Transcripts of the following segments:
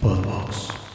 Podbox.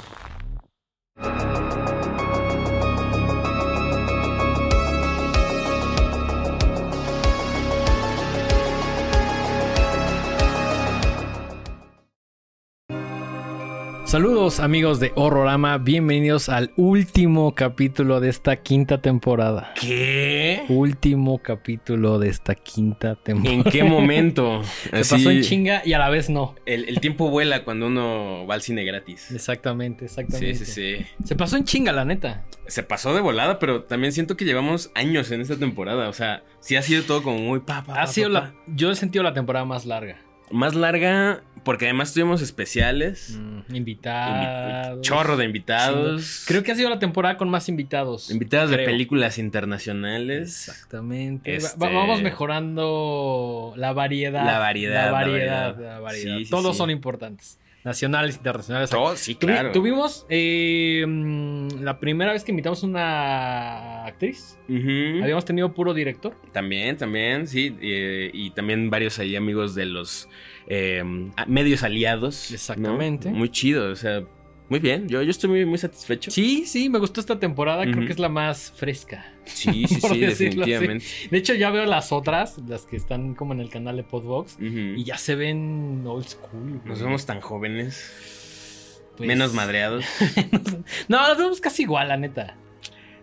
Saludos amigos de Horrorama, bienvenidos al último capítulo de esta quinta temporada. ¿Qué? Último capítulo de esta quinta temporada. ¿En qué momento? Se pasó en chinga y a la vez no. El, el tiempo vuela cuando uno va al cine gratis. Exactamente, exactamente. Sí, sí, sí. Se pasó en chinga, la neta. Se pasó de volada, pero también siento que llevamos años en esta temporada. O sea, sí ha sido todo como muy pa, pa, Ha pa, sido la. Yo he sentido la temporada más larga. Más larga, porque además tuvimos especiales. Mm, invitados. Invi- Chorro de invitados. Creo que ha sido la temporada con más invitados. Invitados de películas internacionales. Exactamente. Este- Va- vamos mejorando la variedad. La variedad, La la variedad. variedad. la variedad. Sí, sí, Todos sí. son importantes. Nacionales, internacionales. Todo, sí, Tuvi- claro. Tuvimos eh, mm, la primera vez que invitamos una actriz. Habíamos tenido puro director. También, también, sí. eh, y también varios ahí amigos de los eh, a- medios aliados. ¿no? Exactamente. Muy chido, o sea, muy bien. Yo, yo estoy muy, muy satisfecho. Sí, sí, me gustó esta temporada. Creo que es la más fresca. sí, sí, sí, así. definitivamente. De hecho, ya veo las otras, las que están como en el canal de Podbox. Y ya se ven old school. Nos güey. vemos tan jóvenes, Pues- menos madreados. no, nos vemos casi igual, la neta.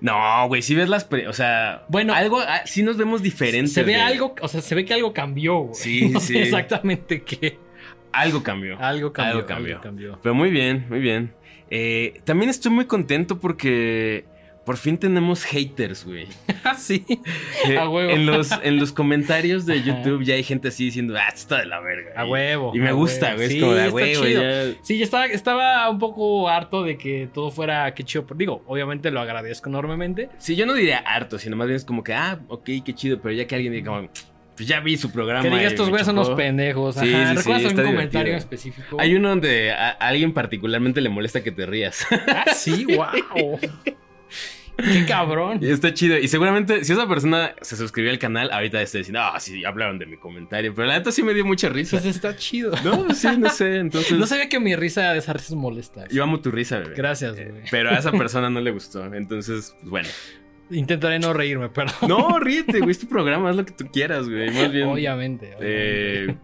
No, güey, si ves las... pre- o sea, Bueno, algo, ah, sí nos vemos diferentes. Se ve güey. algo, o sea, se ve que algo cambió, güey. Sí, No sé sí. exactamente qué. Algo cambió. Algo cambió. Algo cambió. algo cambió. Pero muy bien, muy bien. Eh, también estoy muy contento porque por fin tenemos haters, güey. Ah, sí. Eh, A huevo. En los, en los comentarios de. YouTube ya hay gente así diciendo, ah, esto está de la verga. A Y- huevo. Y me gusta, huevo. güey. Sí, es como de, "Ah, güey, chido. ya. Sí, yo estaba, estaba un poco harto de que todo fuera que chido. Digo, obviamente lo agradezco enormemente. Sí, yo no diría harto, sino más bien es como que, ah, ok, qué chido, pero ya que alguien diga como, pues ya vi su programa. Que diga estos güeyes son chocó". unos pendejos. Ajá. sí, sí, ¿Recuerdas algún comentario divertido. específico? Hay uno donde a, alguien particularmente le molesta que te rías. Ah, sí, wow. Qué cabrón. y está chido. Y seguramente, si esa persona se suscribió al canal, ahorita está diciendo, ah, sí, hablaron de mi comentario. Pero la neta sí me dio mucha risa. Pues está chido. No, sí, no sé. Entonces, No sabía que mi risa de esa risa es molesta. yo amo tu risa, bebé. Gracias, Eh, güey. Pero a esa persona no le gustó. Entonces, pues bueno. Intentaré no reírme, pero. No, ríete, güey. Es tu programa, haz lo que tú quieras, güey. Más bien. Obviamente. obviamente. eh,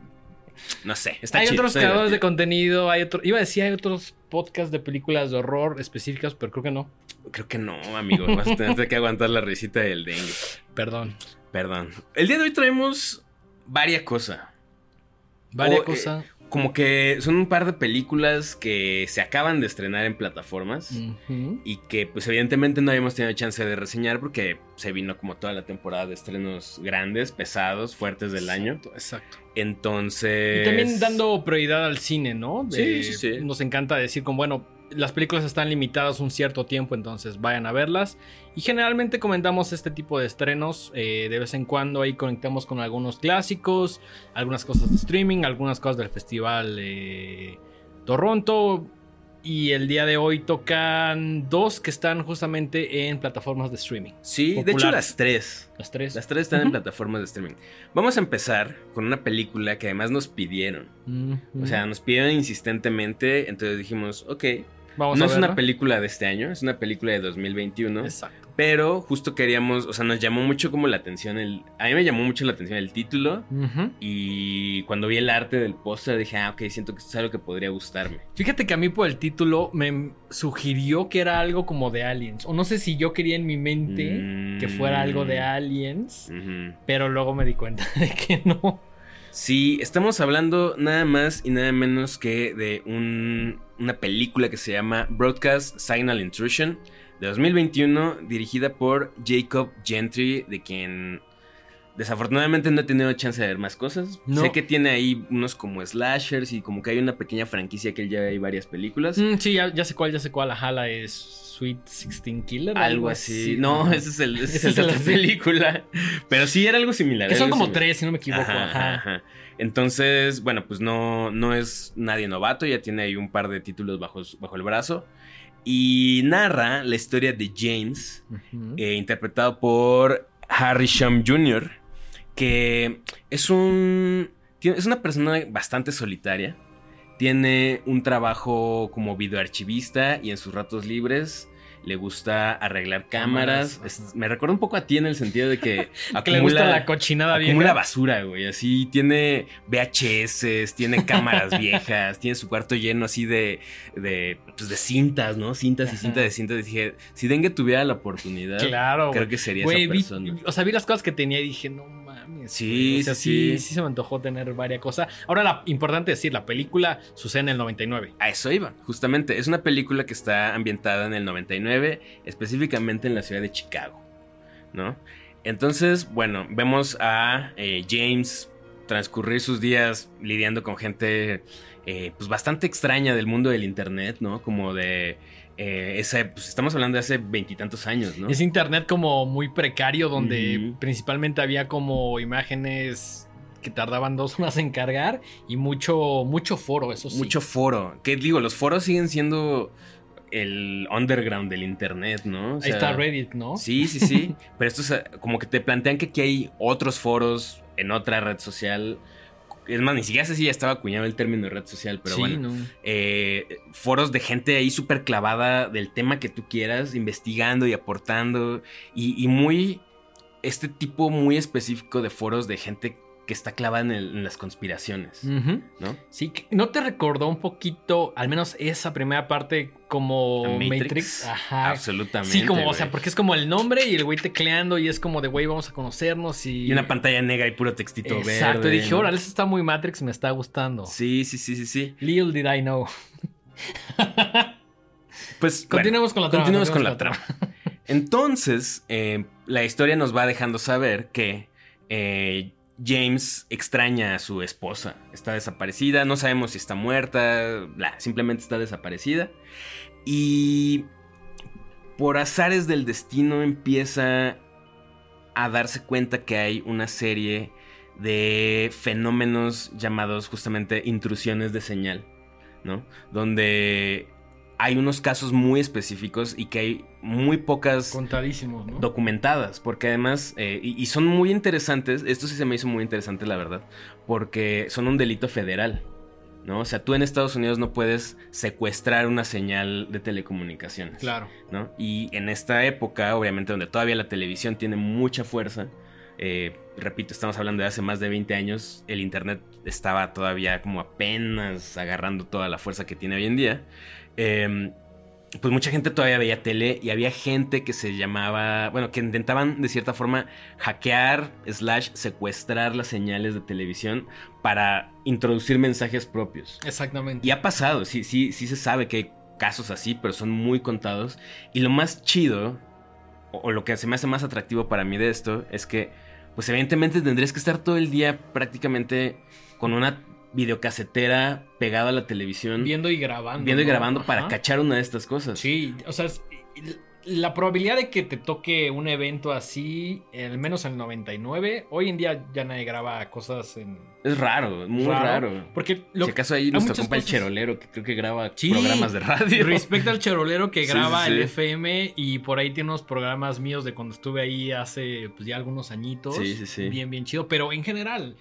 no sé. Está hay chido, otros está creadores de contenido, hay otro, iba a decir hay otros podcasts de películas de horror específicas, pero creo que no. Creo que no, amigo. Vas a tener que aguantar la risita del dengue. Perdón. Perdón. El día de hoy traemos varias cosas. Varias eh, cosas. Como que son un par de películas que se acaban de estrenar en plataformas. Y que pues evidentemente no habíamos tenido chance de reseñar porque se vino como toda la temporada de estrenos grandes, pesados, fuertes del año. Exacto. Entonces... Y también dando prioridad al cine, ¿no? De- Sí, sí, sí. Nos encanta decir como, bueno, las películas están limitadas un cierto tiempo, entonces vayan a verlas. Y generalmente comentamos este tipo de estrenos. eh, de vez en cuando ahí conectamos con algunos clásicos, algunas cosas de streaming, algunas cosas del festival eh, Toronto. Y el día de hoy tocan dos que están justamente en plataformas de streaming. Sí, de hecho las tres. Las tres. Las tres están en plataformas de streaming. Vamos a empezar con una película que además nos pidieron. O sea, nos pidieron insistentemente, entonces dijimos, ok, Vamos no a es una película de este año, es una película de 2021. Exacto. Pero justo queríamos, o sea, nos llamó mucho como la atención el... A mí me llamó mucho la atención el título. Y cuando vi el arte del póster dije, ah, ok, siento que esto es algo que podría gustarme. Fíjate que a mí por el título me sugirió que era algo como de aliens. O no sé si yo quería en mi mente Mm. que fuera algo de aliens. Ujú. Pero luego me di cuenta de que no. Sí, estamos hablando nada más y nada menos que de un- una película que se llama Broadcast Signal Intrusion de 2021, dirigida por Jacob Gentry, de quien desafortunadamente no he tenido chance de ver más cosas. No. Sé que tiene ahí unos como slashers y como que hay una pequeña franquicia que él ya hay varias películas. Mm, sí, ya, ya sé cuál, ya sé cuál. Ajá, la es Sweet 16 Killer. Algo así. No, ese es el, ese es otra así. película. Pero sí era algo similar. Que son como similar. tres, si no me equivoco. Ajá, Ajá. ajá. Entonces, bueno, pues no, no es nadie novato, ya tiene ahí un par de títulos bajo, bajo el brazo. Y narra la historia de James, eh, interpretado por Harry Shum Jr., que es un. tiene- es una persona bastante solitaria. tiene un trabajo como videoarchivista y en sus ratos libres le gusta arreglar cámaras. me recuerda un poco a ti en el sentido de que, que le gusta la cochinada vieja. Acumula basura, güey. Así tiene VHS, tiene cámaras viejas, tiene su cuarto lleno así de, de, pues de cintas, ¿no? Cintas y cintas de cintas. Y dije, si Dengue tuviera la oportunidad, claro, creo que sería esa persona. o sea, vi las cosas que tenía y dije, no Sí, sí, sí, sí, se me antojó tener varias cosas. Ahora, la importante decir, la película sucede en el 99. A eso iba, justamente. Es una película que está ambientada en el 99, específicamente en la ciudad de Chicago, ¿no? Entonces, bueno, vemos a eh, James transcurrir sus días lidiando con gente eh, pues bastante extraña del mundo del internet, ¿no? Como de eh, ese, pues estamos hablando de hace veintitantos años, ¿no? Es internet como muy precario, donde principalmente había como imágenes que tardaban dos horas en cargar y mucho, mucho foro, eso sí. Mucho foro. Que digo, los foros siguen siendo el underground del internet, ¿no? Ahí está Reddit, ¿no? Sí, sí, sí. Pero esto es como que te plantean que aquí hay otros foros en otra red social es más, ni siquiera sé si ya estaba acuñado el término de red social, pero bueno. Eh, foros de gente ahí súper clavada del tema que tú quieras, investigando y aportando. Y, muy. Este tipo muy específico de foros de gente que está clavada en, las conspiraciones, ¿no? Sí, ¿no te recordó un poquito, al menos esa primera parte, como Matrix? Ajá. Absolutamente. Sí, como, o sea, porque es como el nombre y el güey tecleando y es como de, güey, vamos a conocernos y... Y una pantalla negra y puro textito Exacto, verde. Exacto, dije, órale, eso está muy Matrix, me está gustando. Sí, sí, sí, sí, sí. Little did I know. pues... Continuemos con la trama. Continuemos con, la trama. Entonces, eh, la historia nos va dejando saber que... Eh, James extraña a su esposa. Está desaparecida, no sabemos si está muerta, simplemente está desaparecida. Y por azares del destino empieza a darse cuenta que hay una serie de fenómenos llamados justamente intrusiones de señal, ¿no? Donde hay unos casos muy específicos y que hay muy pocas contadísimos ¿no? documentadas porque además eh, y, son muy interesantes esto sí se me hizo muy interesante la verdad porque son un delito federal no o sea tú en Estados Unidos no puedes secuestrar una señal de telecomunicaciones claro no y en esta época obviamente donde todavía la televisión tiene mucha fuerza eh, repito, estamos hablando de hace más de 20 años, el Internet estaba todavía como apenas agarrando toda la fuerza que tiene hoy en día. Em, pues mucha gente todavía veía tele y había gente que se llamaba, bueno, que intentaban de cierta forma hackear, slash, secuestrar las señales de televisión para introducir mensajes propios. Exactamente. Y ha pasado, sí, sí, sí se sabe que hay casos así, pero son muy contados. Y lo más chido, o, o lo que se me hace más atractivo para mí de esto, es que, pues evidentemente tendrías que estar todo el día prácticamente con una videocasetera pegado a la televisión. Viendo y grabando. Viendo y grabando para cachar una de estas cosas. Sí, o sea, la probabilidad de que te toque un evento así, al menos en el 99, hoy en día ya nadie graba cosas en... Es raro, muy raro. Porque lo, si acaso ahí nuestro compa el Cherolero, que creo que graba programas de radio. Respecto al Cherolero que graba el FM y por ahí tiene unos programas míos de cuando estuve ahí hace pues, ya algunos añitos. Sí, sí, sí. Bien, bien chido. Pero en general,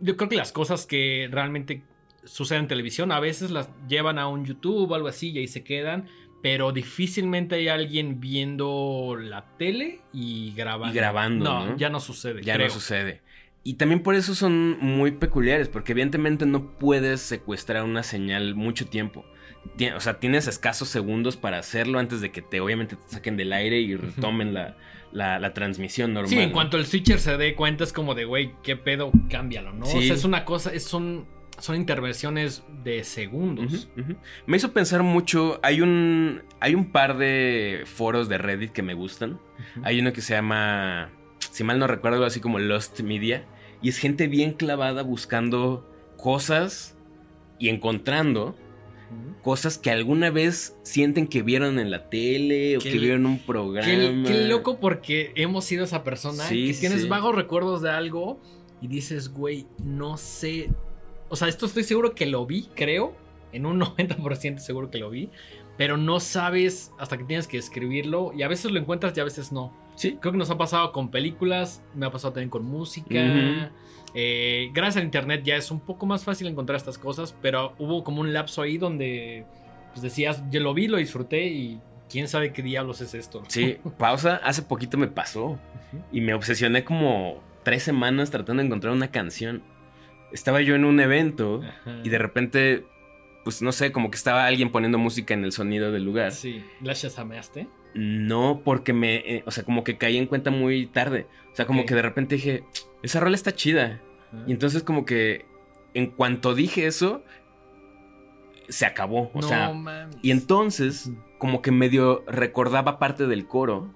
yo creo que las cosas que realmente suceden en televisión a veces las llevan a un YouTube o algo así y ahí se quedan pero difícilmente hay alguien viendo la tele y grabando. Y grabando. No, ya no sucede. Ya no sucede. Y también por eso son muy peculiares, porque evidentemente no puedes secuestrar una señal mucho tiempo. O sea, tienes escasos segundos para hacerlo antes de que te, obviamente, te saquen del aire y retomen la, la, transmisión normal. Sí, en cuanto el switcher se dé cuenta, es como de, güey, ¿qué pedo? Cámbialo, ¿no? Sí. O sea, es una cosa, es un son intervenciones de segundos. Me hizo pensar mucho. Hay un. Hay un par de foros de Reddit que me gustan. Hay uno que se llama. Si mal no recuerdo, algo así como Lost Media. Y es gente bien clavada buscando cosas y encontrando cosas que alguna vez sienten que vieron en la tele o que vieron un programa. Qué, loco porque hemos sido esa persona que tienes vagos recuerdos de algo y dices, güey, no sé o sea, esto estoy seguro que lo vi, creo, en un 90% seguro que lo vi, pero no sabes hasta que tienes que escribirlo y a veces lo encuentras y a veces no. Sí. Creo que nos ha pasado con películas, me ha pasado también con música. Eh, gracias al internet ya es un poco más fácil encontrar estas cosas, pero hubo como un lapso ahí donde pues decías, yo lo vi, lo disfruté y quién sabe qué diablos es esto. Sí, pausa. Hace poquito me pasó y me obsesioné como tres semanas tratando de encontrar una canción. Estaba yo en un evento Ajá. y de repente, pues no sé, como que estaba alguien poniendo música en el sonido del lugar. Sí, ¿la shazameaste? No, porque me, eh, o sea, como que caí en cuenta muy tarde. O sea, como que de repente dije, esa rola está chida. Ajá. Y entonces como que en cuanto dije eso, se acabó. O no sea, mames. y entonces como que medio recordaba parte del coro,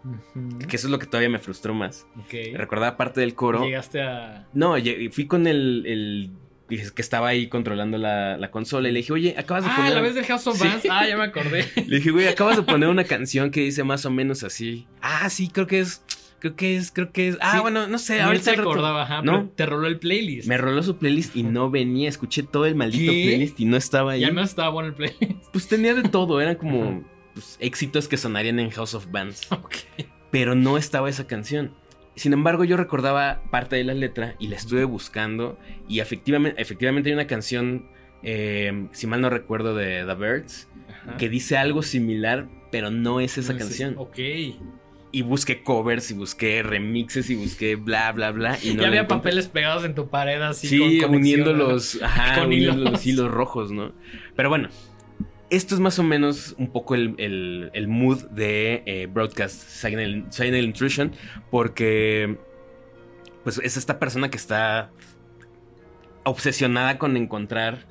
que eso es lo que todavía me frustró más. Ok. Recordaba parte del coro. Llegaste a. No, fui con el, el que estaba ahí controlando la, la consola y le dije, oye, acabas de Ah, poner... la vez del House of Sí. Bands. Ah, ya me acordé. Le dije, güey, acabas de poner una canción que dice más o menos así. Ah, sí, creo que es, creo que es, creo que es. Ah, Sí. bueno, no sé, No ahorita rato- acordaba, ajá, ¿No? te roló el playlist. Me roló su playlist y no venía. Escuché todo el maldito ¿Qué? playlist y no estaba ahí. Y al menos estaba bueno el playlist. Pues tenía de todo, eran como pues, éxitos que sonarían en House of Bands. ok. Pero no estaba esa canción. Sin embargo, yo recordaba parte de la letra y la estuve buscando. Y efectivamente, efectivamente hay una canción, eh, si mal no recuerdo, de The Birds, Ajá. que dice algo similar, pero no es esa No, canción. Ok. Y busqué covers y busqué remixes y busqué bla, bla, bla. Y no ya había encontré. papeles pegados en tu pared así. Sí, con uniendo los, ajá, Con uniendo hilos. los hilos rojos, ¿no? Pero bueno, esto es más o menos un poco el, el- el mood de eh, Broadcast Signal, Signal Intrusion, porque pues es esta persona que está obsesionada con encontrar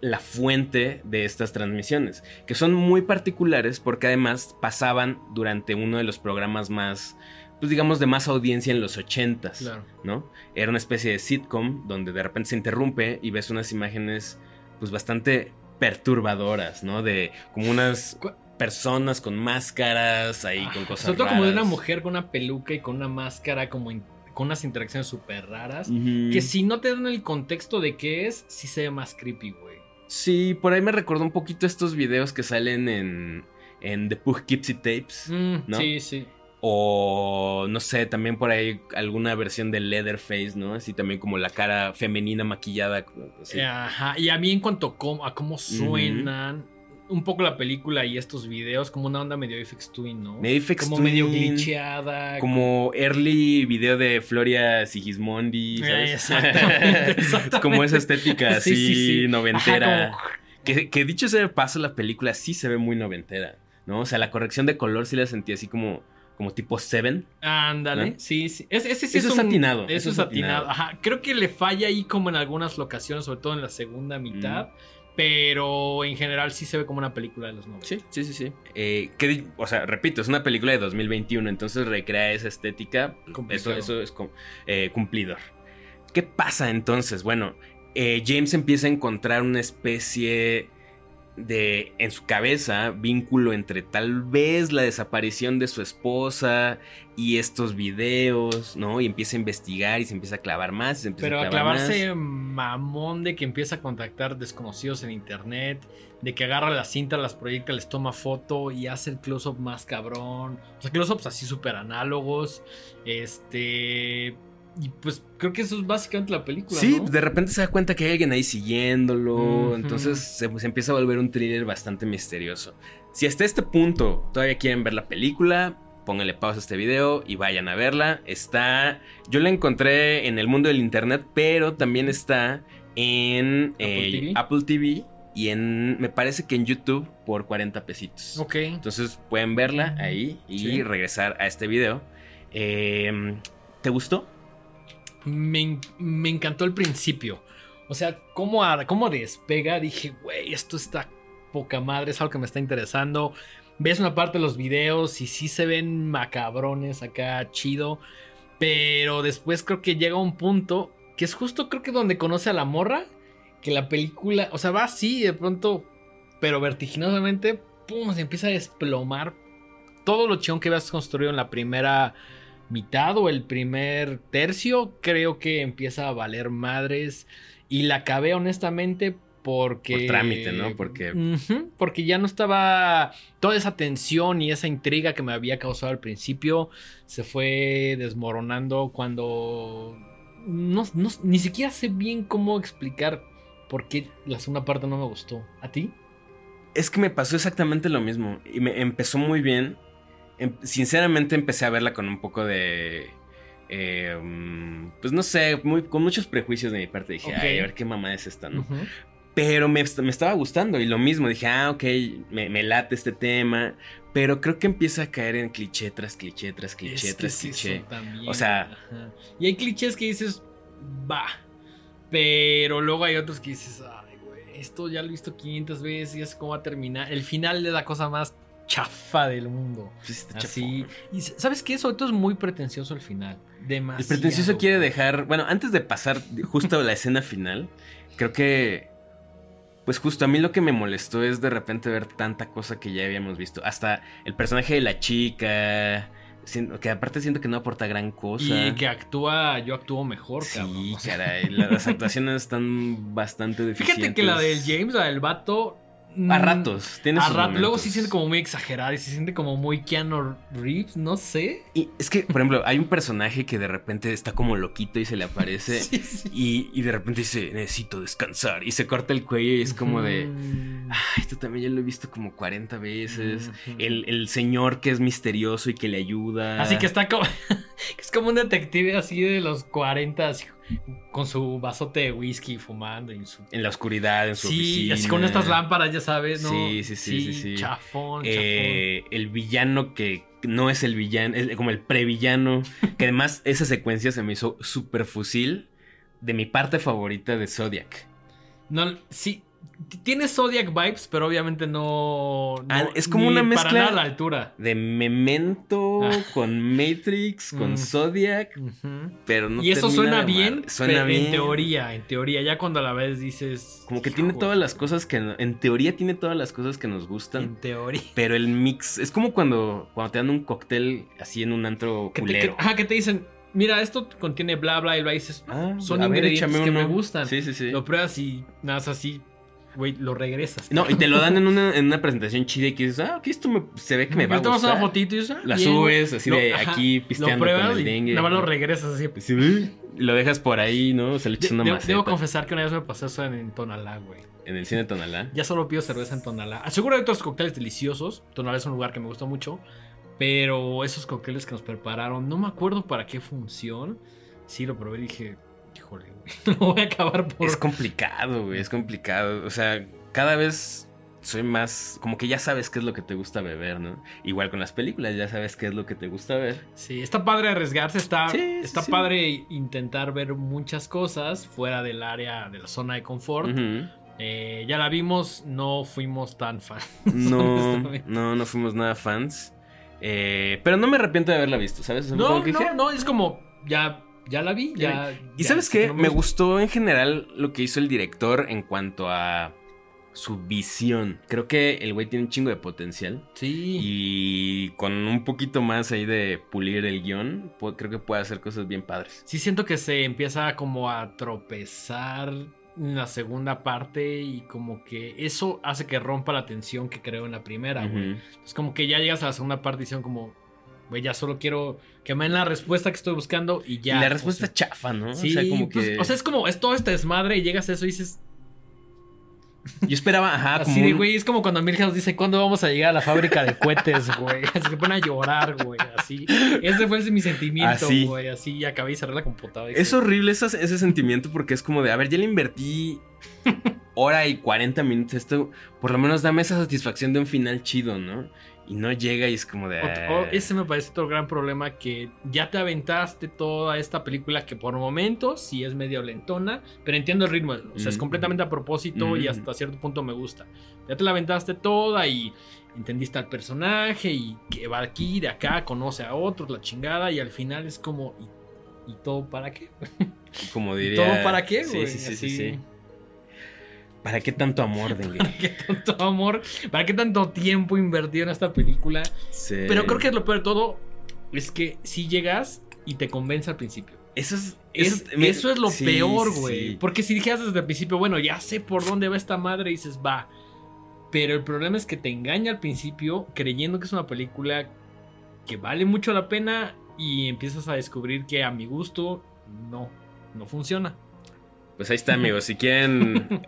la fuente de estas transmisiones, que son muy particulares porque además pasaban durante uno de los programas más, pues digamos, de más audiencia en los ochentas. Claro. ¿no? Era una especie de sitcom donde de repente se interrumpe y ves unas imágenes pues bastante perturbadoras, ¿no? De como unas personas con máscaras ahí con Ajá, cosas Sobre todo como de una raras. mujer con una peluca y con una máscara, como con unas interacciones súper raras. Que si no te dan el contexto de qué es, sí se ve más creepy, güey. Sí, por ahí me recordó un poquito estos videos que salen en, en The Poughkeepsie Tapes. Mm, ¿No? Sí, sí. O no sé, también por ahí alguna versión de Leatherface, ¿no? Así también como la cara femenina maquillada. así. Ajá. Y a mí en cuanto a cómo suenan, un poco la película y estos videos, como una onda medio FX Twin, ¿no? Medio como medio glitcheada. Como early video de Floria Sigismondi, ¿sabes? Eh, exactamente, exactamente. como esa estética así Sí, sí, sí. noventera. Ajá, como- que, que dicho sea de paso, la película sí se ve muy noventera, ¿no? O sea, la corrección de color sí la sentí así como, como tipo Seven. Ándale, ¿No? sí, sí. Es- ese sí Eso es, un- atinado, Eso, eso es atinado. atinado. Ajá. Creo que le falla ahí como en algunas locaciones, sobre todo en la segunda mitad. Pero en general sí se ve como una película de los 90. Sí, sí, sí, sí. Eh, que o sea, repito, es una película de 2021, entonces recrea esa estética. Eso, Complicado. eso es eh, cumplidor. ¿Qué pasa entonces? Bueno, eh, James empieza a encontrar una especie de, en su cabeza, vínculo entre tal vez la desaparición de su esposa y estos videos, ¿no? Y empieza a investigar y se empieza a clavar más. y se empieza Pero a a clavar clavarse más. mamón de que empieza a contactar desconocidos en internet, de que agarra la cinta, las proyecta, les toma foto y hace el close-up más cabrón. O sea, close-ups así súper análogos. Este. Y pues creo que eso es básicamente la película. Sí, ¿no? de repente se da cuenta que hay alguien ahí siguiéndolo. Entonces se, se empieza a volver un thriller bastante misterioso. Si hasta este punto todavía quieren ver la película, pónganle pausa a este video y vayan a verla. Está. Yo la encontré en el mundo del internet, pero también está en Apple eh, TV. Apple TV y en. Me parece que en YouTube por 40 pesitos. Ok. Entonces pueden verla ahí y Sí. regresar a este video. Eh, ¿Te gustó? Me, en- me encantó el principio. O sea, cómo, a- cómo despega. Dije, güey, esto está poca madre, es algo que me está interesando. Ves una parte de los videos y sí se ven macabrones acá, chido. Pero después creo que llega un punto que es justo creo que donde conoce a la morra. Que la película, o sea, va así de pronto, pero vertiginosamente, pum, se empieza a desplomar todo lo chingón que habías construido en la primera mitad o el primer tercio, creo que empieza a valer madres. Y la acabé honestamente porque... Por trámite, ¿no? Porque... Porque ya no estaba... Toda esa tensión y esa intriga que me había causado al principio se fue desmoronando cuando... No, no- ni siquiera sé bien cómo explicar por qué la segunda parte no me gustó. ¿A ti? Es que me pasó exactamente lo mismo. Y me empezó muy bien. Em- sinceramente empecé a verla con un poco de... eh, mm, pues no sé, muy- con muchos prejuicios de mi parte. Dije, ay, a ver qué mamá es esta, ¿no? Pero me, me estaba gustando y lo mismo. Dije, ah, ok, me, me late este tema. Pero creo que empieza a caer en cliché tras cliché tras cliché Es que tras es cliché. eso también, O sea- ajá. Y hay clichés que dices, va. Pero luego hay otros que dices, ay, güey, esto ya lo he visto 500 veces y es cómo va a terminar. El final es la cosa más chafa del mundo. Está Así. chafón. Y sabes qué? Sobre todo es muy pretencioso el final. Demasiado. El pretencioso quiere dejar. Bueno, antes de pasar justo a la escena final, creo que. Pues justo a mí lo que me molestó es de repente ver tanta cosa que ya habíamos visto. Hasta el personaje de la chica. Que aparte siento que no aporta gran cosa. Y que actúa, yo actúo mejor, cabrón. Sí, sea, caray. la- Las actuaciones están bastante deficientes. Fíjate que la del James, la del vato. A mm, ratos. Tiene A sus rato, luego sí siente como muy exagerada y se siente como muy Keanu Reeves, no sé. Y es que, por ejemplo, hay un personaje que de repente está como loquito y se le aparece. Sí, sí. Y, y de repente dice, necesito descansar. Y se corta el cuello y es como de... Ah, esto también ya lo he visto como 40 veces. El, el señor que es misterioso y que le ayuda. Así que está como. es como un detective así de los 40, así, con su vasote de whisky fumando su. En la oscuridad, en su Sí, oficina. así con estas lámparas, ya sabes, ¿no? Sí, sí, sí, sí, sí. Chafón, chafón. Eh, el villano que no es el villano, es como el previllano. que además esa secuencia se me hizo super fusil de mi parte favorita de Zodiac. No, sí. Tiene Zodiac vibes, pero obviamente no. no- Ah, es como una Para mezcla- nada a la altura. De Memento Ah. con Matrix, con Mm. Zodiac, Ujú. pero no y eso suena bien, Suena bien. en teoría, en teoría. Ya cuando a la vez dices. Como que tiene "Hijo, todas las cosas que... En teoría tiene todas las cosas que nos gustan. En teoría. Pero el mix... Es como cuando, cuando te dan un cóctel así en un antro Que te, culero. que- ajá, que te dicen, mira, esto contiene bla, bla, y bla, dices, Ah, son ver, ingredientes que me gustan. Sí, sí, sí. Lo pruebas y nada más así, güey, lo regresas. No, y te lo dan en una, en una presentación chida y que dices, ah, ok, esto me- se ve que me va a tomas una gustar. fotito y dices, ah, La bien, subes así Lo- de ajá, aquí Lo pisteando pruebas con el y dengue. nada más lo regresas así. Sí, y lo dejas por ahí, ¿no? Se le echas De- una maceta. debo confesar que una vez me pasó eso en, en Tonalá, güey. En el cine Tonalá. Ya solo pido cerveza en Tonalá. Seguro hay otros cócteles deliciosos. Tonalá es un lugar que me gusta mucho. Pero esos cócteles que nos prepararon, no me acuerdo para qué función. Sí, lo probé y dije, híjole, güey, lo voy a acabar por... Es complicado, güey, es complicado. O sea, cada vez soy más... Como que ya sabes qué es lo que te gusta beber, ¿no? Igual con las películas, ya sabes qué es lo que te gusta ver. Sí, está padre arriesgarse, está, Sí, está sí. padre intentar ver muchas cosas fuera del área de la zona de confort. Eh, ya la vimos, no fuimos tan fans. No, no, no fuimos nada fans. Eh, pero no me arrepiento de haberla visto, ¿sabes? O sea, No, no, dije, no, es como, ya, ya la vi, ya. Y sabes qué? no Me gustó en general lo que hizo el director en cuanto a su visión. Creo que el güey tiene un chingo de potencial. Sí. Y con un poquito más ahí de pulir el guion, creo que puede hacer cosas bien padres. Sí siento que se empieza como a tropezar en la segunda parte y como que eso hace que rompa la tensión que creo en la primera, güey. Ujú. Es como que ya llegas a la segunda parte y dicen como, güey, ya solo quiero que me den la respuesta que estoy buscando y ya. y la o respuesta sea, chafa, ¿no? Sí, o sea, como pues, que. o sea, es como, es todo este desmadre y llegas a eso y dices, yo esperaba, ajá, como. así de, un- güey, es como cuando Milhouse dice, ¿cuándo vamos a llegar a la fábrica de cohetes, güey? Se pone a llorar, güey, así. Ese fue ese mi sentimiento, Así. güey, así, y acabé y cerré la computadora. y Es horrible esa- ese sentimiento porque es como de, a ver, ya le invertí hora y 40 minutos esto, por lo menos dame esa satisfacción de un final chido, ¿no? Y no llega y es como de... Ot- o- ese me parece otro gran problema que ya te aventaste toda esta película que por momentos sí es medio lentona, pero entiendo el ritmo, o sea, es completamente a propósito y hasta cierto punto me gusta. Ya te la aventaste toda y entendiste al personaje y que va aquí, de acá, conoce a otros, la chingada y al final es como ¿y, y todo para qué? como ¿Y diría... todo para qué, Sí, güey? sí, sí, sí, Así, sí. ¿Para qué tanto amor, Dengue? ¿Para qué tanto amor? ¿Para qué tanto tiempo invertido en esta película? Sí. Pero creo que lo peor de todo es que si llegas y te convence al principio. Eso es. Es- eso, me- eso es lo sí, peor, güey. sí. Porque si dijeras desde el principio, bueno, ya sé por dónde va esta madre, y dices, va. Pero el problema es que te engaña al principio creyendo que es una película que vale mucho la pena y empiezas a descubrir que a mi gusto no, no funciona. Pues ahí está, amigos. Si quieren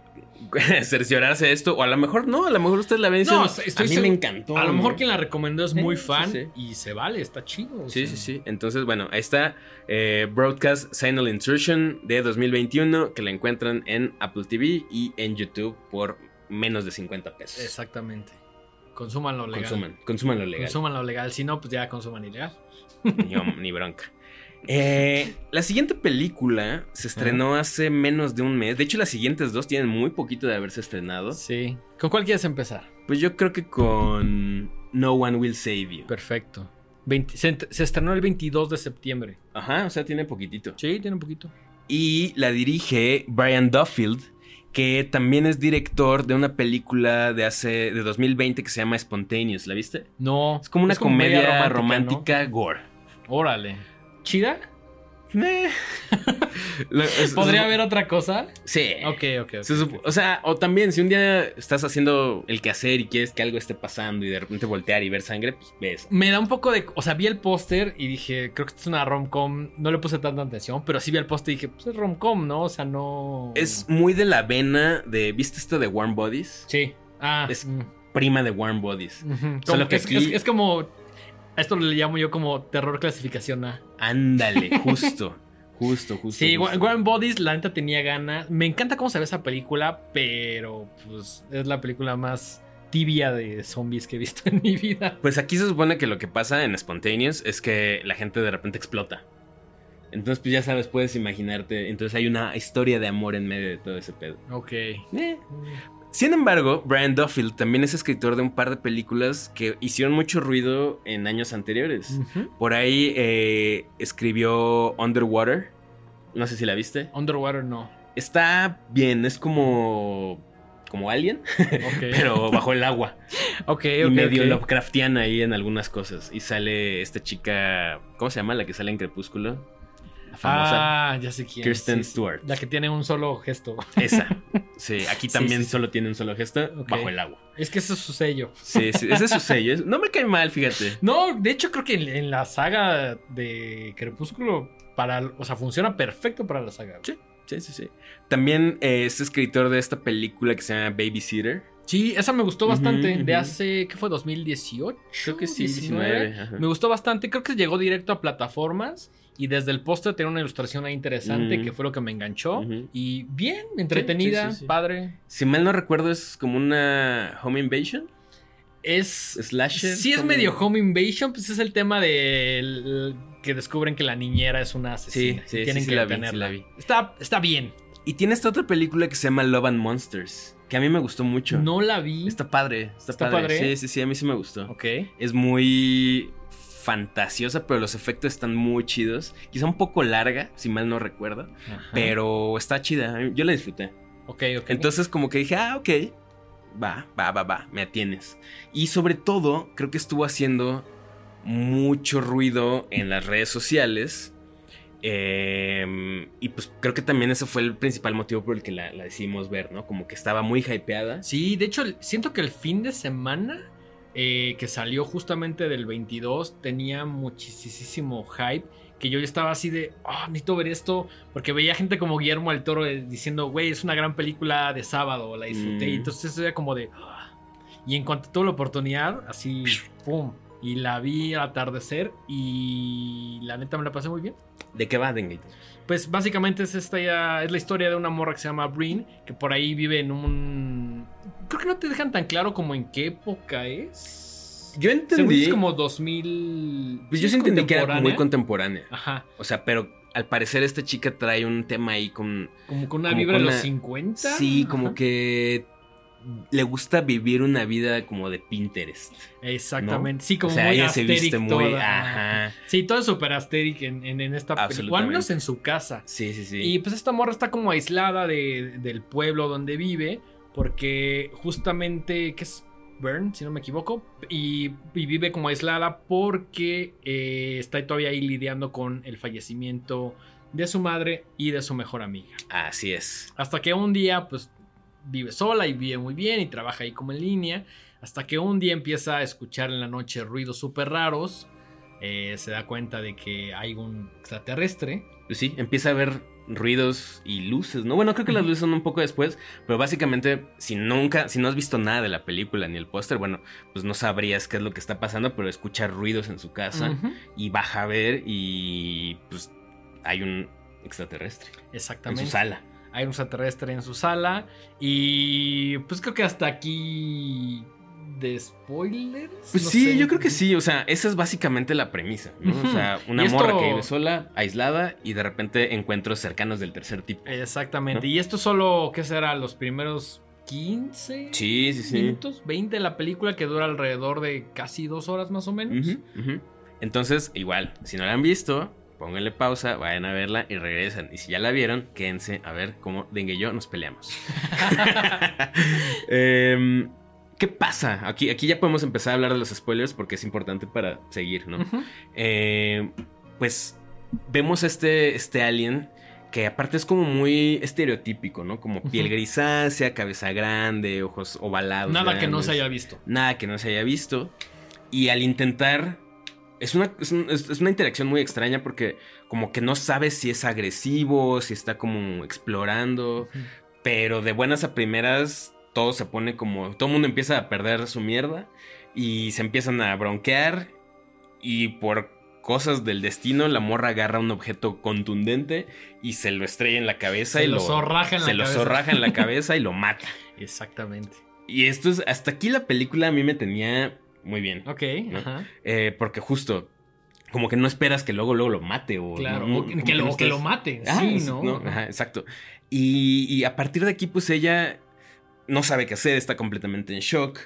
cerciorarse de esto, o a lo mejor no, a lo mejor ustedes la ven No, dicen, estoy a mí me encantó. A lo mejor ¿no?". quien la recomendó es muy sí, fan sí. y se vale, está chido. Sí, sea. sí, sí. Entonces, bueno, ahí está eh, Broadcast Signal Intrusion de 2021 que la encuentran en Apple TV y en YouTube por menos de 50 pesos. Exactamente. Consuman lo legal. Consuman, consuman lo legal. Consuman lo legal. Si no, pues ya consuman ilegal. Ni, ni bronca. Eh, la siguiente película se estrenó hace menos de un mes. De hecho, las siguientes dos tienen muy poquito de haberse estrenado. Sí. ¿Con cuál quieres empezar? Pues yo creo que con No One Will Save You. Perfecto. 20 se, se estrenó el 22 de septiembre. Ajá, o sea, tiene poquitito. Sí, tiene un poquito. Y la dirige Brian Duffield, que también es director de una película de hace de 2020 que se llama Spontaneous. ¿La viste? No. Es como una comedia romántica, romántica, gore. Órale. ¿Chida? ¿Podría haber otra cosa? Sí. Ok, ok, ok. Se sup- O sea, o también si un día estás haciendo el quehacer y quieres que algo esté pasando y de repente voltear y ver sangre, pues ves. Me da un poco de. O sea, vi el póster y dije, creo que esto es una rom-com. No le puse tanta atención, pero sí vi el póster y dije, pues es rom-com, ¿no? O sea, no. Es muy de la vena de. ¿Viste esto de Warm Bodies? Sí. Ah. Es- mm, Prima de Warm Bodies. Como- que es, aquí- es- es como. Esto le llamo yo como terror clasificación A. Ándale, justo. Justo, justo. Sí, justo. Warren Bodies, la neta tenía ganas. Me encanta cómo se ve esa película, pero pues es la película más tibia de zombies que he visto en mi vida. Pues aquí se supone que lo que pasa en Spontaneous es que la gente de repente explota. Entonces, pues ya sabes, puedes imaginarte. Entonces hay una historia de amor en medio de todo ese pedo. Ok. Eh. Sin embargo, Brian Duffield también es escritor de un par de películas que hicieron mucho ruido en años anteriores. Por ahí eh, escribió Underwater. No sé si la viste. Underwater no. Está bien, es como. como Alien, pero bajo el agua. ok, y ok, medio ok. Lovecraftiana ahí en algunas cosas. Y sale esta chica. ¿Cómo se llama? La que sale en Crepúsculo. La famosa. Ah, ya sé quién. Kirsten sí. Stewart. La que tiene un solo gesto. Esa. Sí, aquí también sí, sí. solo tiene un solo gesto bajo el agua. Es que ese es su sello. Sí, sí, ese es su sello. No me cae mal, fíjate. No, de hecho creo que en, en la saga de Crepúsculo, para, o sea, funciona perfecto para la saga. Sí. Sí, sí, sí. También eh, es escritor de esta película que se llama Babysitter. Sí, esa me gustó bastante. De hace, ¿qué fue? ¿2018? Creo que sí, 19. 19. ajá. Me gustó bastante. Creo que llegó directo a plataformas. Y desde el póster tenía una ilustración ahí interesante que fue lo que me enganchó. Y bien, entretenida, sí, sí, sí. padre. Si mal no recuerdo, es como una home invasion. Es. Slasher. Sí, es como- medio home invasion. Pues es el tema de que descubren que la niñera es una asesina. Sí, y sí, tienen sí, sí que la vi, sí detenerla. la vi. Está, está bien. Y tiene esta otra película que se llama Love and Monsters. Que a mí me gustó mucho. No la vi. Está padre. Está, ¿Está padre. padre? Sí, sí, sí, a mí sí me gustó. Ok. Es muy fantasiosa, pero los efectos están muy chidos. Quizá un poco larga, si mal no recuerdo. Ajá. Pero está chida. Yo la disfruté. Ok, ok. Entonces como que dije, ah, ok. Va, va, va, va, me atienes. Y sobre todo, creo que estuvo haciendo mucho ruido en las redes sociales. Eh, y pues creo que también ese fue el principal motivo por el que la, la decidimos ver, ¿no? Como que estaba muy hypeada. Sí, de hecho, siento que el fin de semana eh, que salió justamente del 22 tenía muchísimo hype. Que yo ya estaba así de, oh, necesito ver esto. Porque veía gente como Guillermo del Toro eh, diciendo, güey, es una gran película de sábado, la disfruté. Mm. Y entonces era como de, "Ah". y en cuanto tuve la oportunidad, así, pum. Y la vi al atardecer y la neta me la pasé muy bien. ¿De qué va, Dengue? Pues básicamente es esta ya, es la historia de una morra que se llama Breen, que por ahí vive en un... Creo que no te dejan tan claro como en qué época es. Yo entendí. es como 2000... Pues yo sí entendí que era muy contemporánea. Ajá, O sea, pero al parecer esta chica trae un tema ahí con... como con una Como vibra con de los una- 50. Sí, como que le gusta vivir una vida como de Pinterest. Exactamente, sí, como o sea, muy ella se viste muy... toda. Ajá. Sí, todo es súper asteric en, en, en esta película, o al menos en su casa. Sí, sí, sí. Y pues esta morra está como aislada de- del pueblo donde vive, porque justamente, que es Bern, si no me equivoco, y, y vive como aislada porque eh, está todavía ahí lidiando con el fallecimiento de su madre y de su mejor amiga. Así es. Hasta que un día, pues, vive sola y vive muy bien y trabaja ahí como en línea. Hasta que un día empieza a escuchar en la noche ruidos súper raros. Eh, se da cuenta de que hay un extraterrestre. Pues sí, empieza a ver ruidos y luces, ¿no? Bueno, creo que las luces son un poco después, pero básicamente, si nunca, si no has visto nada de la película ni el póster, bueno, pues no sabrías qué es lo que está pasando, pero escucha ruidos en su casa y baja a ver y pues hay un extraterrestre en Exactamente. su sala. Hay un extraterrestre en su sala. Y pues creo que hasta aquí. ¿De spoilers? Pues No sí, sé. yo creo que sí, o sea, esa es básicamente la premisa. O sea, una esto- morra que vive sola, aislada y de repente encuentros cercanos del tercer tipo. Exactamente. ¿No? Y esto solo, ¿qué será? Los primeros 15 Sí, sí, sí. minutos, 20 de la película que dura alrededor de casi dos horas más o menos. Entonces, igual, si no la han visto, pónganle pausa, vayan a verla y regresan. Y si ya la vieron, quédense a ver cómo Dengue y yo nos peleamos. Em, ¿Qué pasa? Aquí, aquí ya podemos empezar a hablar de los spoilers porque es importante para seguir, ¿no? Eh, pues vemos este, este alien que aparte es como muy estereotípico, ¿no? Como piel grisácea, cabeza grande, ojos ovalados. Nada que no se haya visto. nada que no se haya visto. Y al intentar. Es una, es, un- es- es una interacción muy extraña porque como que no sabes si es agresivo, si está como explorando. Pero de buenas a primeras todo se pone como... Todo el mundo empieza a perder su mierda y se empiezan a bronquear y por cosas del destino la morra agarra un objeto contundente y se lo estrella en la cabeza Se y lo zorraja en la se lo cabeza. zorraja en la cabeza y lo mata. Exactamente. Y esto es, hasta aquí la película a mí me tenía muy bien. Ok, ¿No? ajá. Eh, porque justo, como que no esperas que luego, luego lo mate o... Claro. no- o que, lo, no que lo maten. Ah, sí, ¿no? Ajá, exacto. Y, y a partir de aquí, pues ella no sabe qué hacer, está completamente en shock.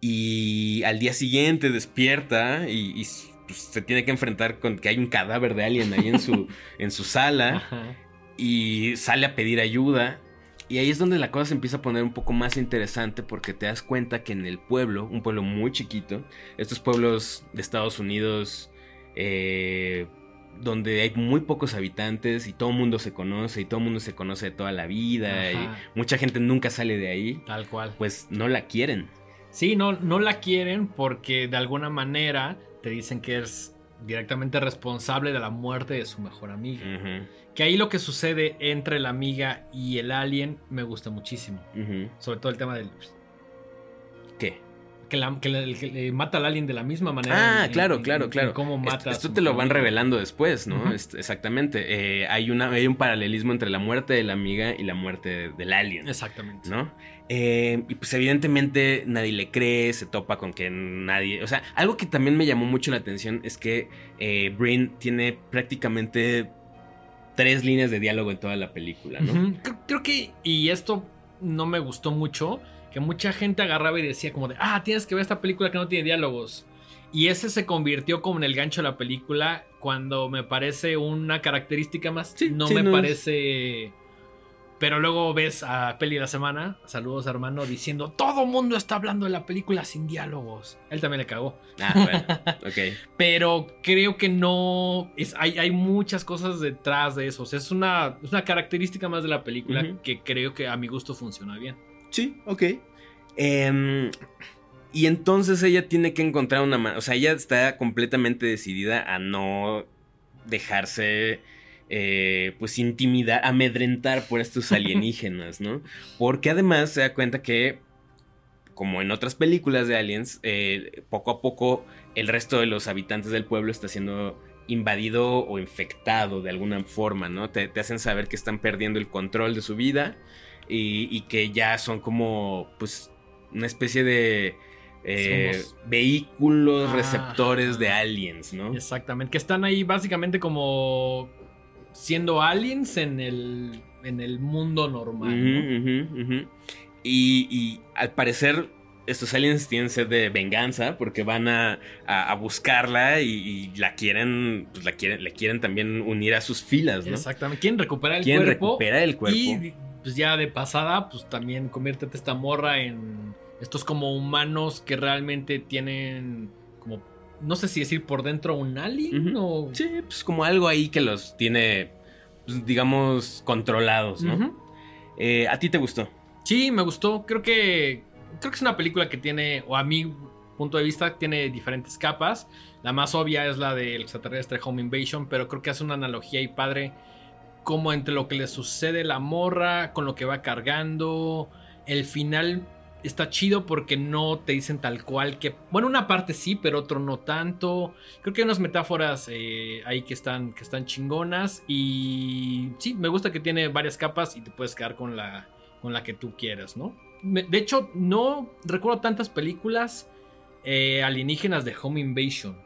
Y al día siguiente despierta y, y, pues, se tiene que enfrentar con que hay un cadáver de alien ahí en su, en su sala Ajá. y sale a pedir ayuda. Y ahí es donde la cosa se empieza a poner un poco más interesante porque te das cuenta que en el pueblo, un pueblo muy chiquito, estos pueblos de Estados Unidos, eh, donde hay muy pocos habitantes y todo el mundo se conoce y todo el mundo se conoce de toda la vida y mucha gente nunca sale de ahí, Tal cual. pues no la quieren. Sí, no, no la quieren porque de alguna manera te dicen que es directamente responsable de la muerte de su mejor amiga. Que ahí lo que sucede entre la amiga y el alien me gusta muchísimo. Sobre todo el tema del... ¿Qué? Que, la- que le, que le mata al alien de la misma manera. Ah, en- claro, en- claro, en- claro. cómo mata. Esto, te lo van revelando después, ¿no? Este, exactamente. Eh, hay, una, hay un paralelismo entre la muerte de la amiga y la muerte del alien. Exactamente. ¿No? Eh, y pues evidentemente nadie le cree, se topa con que nadie... O sea, algo que también me llamó mucho la atención es que eh, Brin tiene prácticamente tres líneas de diálogo en toda la película, ¿no? Creo, creo que, y esto no me gustó mucho, que mucha gente agarraba y decía como de, ah, tienes que ver esta película que no tiene diálogos. Y ese se convirtió como en el gancho de la película cuando me parece una característica más. Sí, no sí, me no es- parece... Pero luego ves a Peli de la Semana, saludos hermano, diciendo, todo mundo está hablando de la película sin diálogos. Él también le cagó. Ah, bueno, ok. Pero creo que no. Es, hay, hay muchas cosas detrás de eso. O sea, es una, es una característica más de la película que creo que a mi gusto funciona bien. Sí, ok. Em, y entonces ella tiene que encontrar una manera. O sea, ella está completamente decidida a no dejarse. Eh, pues intimidar, amedrentar por estos alienígenas, ¿no? Porque además se da cuenta que, como en otras películas de aliens, eh, poco a poco el resto de los habitantes del pueblo está siendo invadido o infectado de alguna forma, ¿no? Te, te hacen saber que están perdiendo el control de su vida y, y que ya son como, pues, una especie de eh, vehículos Ah, receptores de aliens, ¿no? Exactamente. Que están ahí básicamente como siendo aliens en el, en el mundo normal. ¿no? Y, y al parecer estos aliens tienen sed de venganza porque van a, a- a buscarla y, y la quieren, pues la quieren, le quieren también unir a sus filas, ¿no? Exactamente. Quieren recuperar el Quieren cuerpo. recuperar el cuerpo. Y pues ya de pasada, pues también conviértete esta morra en estos como humanos que realmente tienen no sé si decir por dentro un alien o... Sí, pues como algo ahí que los tiene pues, digamos, controlados, ¿no? Eh, ¿A ti te gustó? Sí, me gustó. Creo que. Creo que es una película que tiene, o a mi punto de vista, tiene diferentes capas. La más obvia es la del extraterrestre Home Invasion, pero creo que hace una analogía y padre. Como entre lo que le sucede a la morra, con lo que va cargando. El final está chido porque no te dicen tal cual que. Bueno, una parte sí, pero otro no tanto. Creo que hay unas metáforas eh, ahí que están, que están chingonas. Y sí, me gusta que tiene varias capas y te puedes quedar con la, con la que tú quieras, ¿no? Me- de hecho, no recuerdo tantas películas eh, alienígenas de Home Invasion.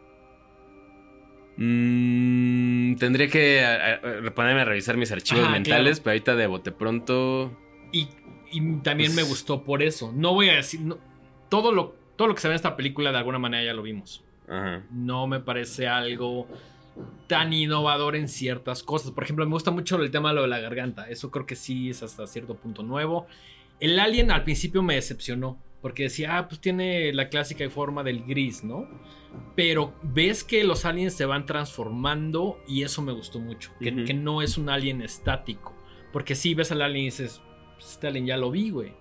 Mm, tendría que a- a- ponerme a revisar mis archivos Ajá, mentales, claro. pero ahorita de bote pronto. Y, y también me Pues- gustó por eso. No voy a decir. no- todo, lo, todo lo que se ve en esta película de alguna manera ya lo vimos. Ajá. No me parece algo tan innovador en ciertas cosas. Por ejemplo, me gusta mucho el tema de lo de la garganta. Eso creo que sí es hasta cierto punto nuevo. El alien al principio me decepcionó. Porque decía, ah, pues tiene la clásica forma del gris, ¿no? Pero ves que los aliens se van transformando y eso me gustó mucho. Que, no es un alien estático. Porque si ves al alien y dices, "Pues, este alien ya lo vi, güey.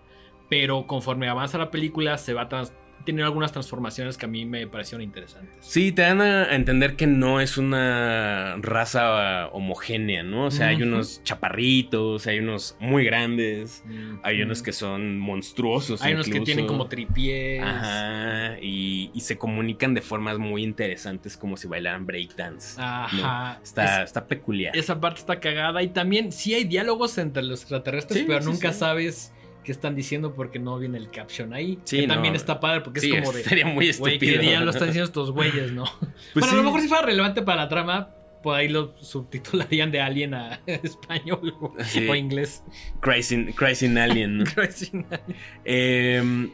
Pero conforme avanza la película se va trans tiene algunas transformaciones que a mí me parecieron interesantes. Sí, te dan a entender que no es una raza homogénea, ¿no? O sea, hay unos chaparritos, hay unos muy grandes, hay unos que son monstruosos. Hay unos que tienen como tripiés. Ajá, y, y se comunican de formas muy interesantes como si bailaran breakdance. Ajá. Está, Es- está peculiar. esa parte está cagada. Y también sí hay diálogos entre los extraterrestres, Sí, pero sí, nunca sí. sabes qué están diciendo porque no viene el caption ahí. Sí, que también está padre porque Sí, es como de. estaría muy Güey, estúpido. ¿qué día lo están diciendo estos güeyes, no? Pues bueno, a lo mejor si fuera relevante para la trama, por ahí lo subtitularían de Alien a español o, Sí. o inglés. Crazy, Crazy Alien, ¿no? Crazy Alien. Em,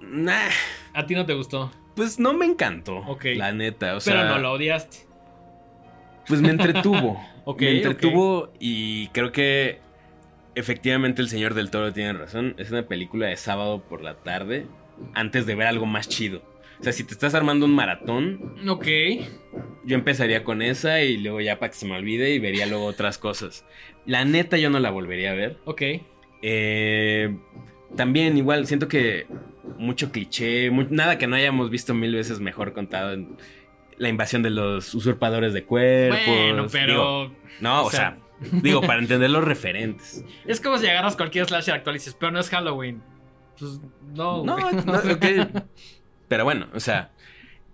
nah, A ti no te gustó, pues no me encantó. Ok. La neta. O sea, pero no lo odiaste. Pues me entretuvo. Ok, me entretuvo y creo que efectivamente el señor del toro tiene razón. Es una película de sábado por la tarde antes de ver algo más chido. O sea, si te estás armando un maratón, Ok. yo empezaría con esa y luego ya para que se me olvide y vería luego otras cosas. La neta yo no la volvería a ver. Ok. Eh, también igual siento que mucho cliché, mu- nada que no hayamos visto mil veces mejor contado en la invasión de los usurpadores de cuerpos. Bueno, pero. Digo, no, o, o sea, sea- digo, para entender los referentes. Es como si agarras cualquier slasher actual y dices, pero no es Halloween. Pues no, No, no. Pero bueno, o sea.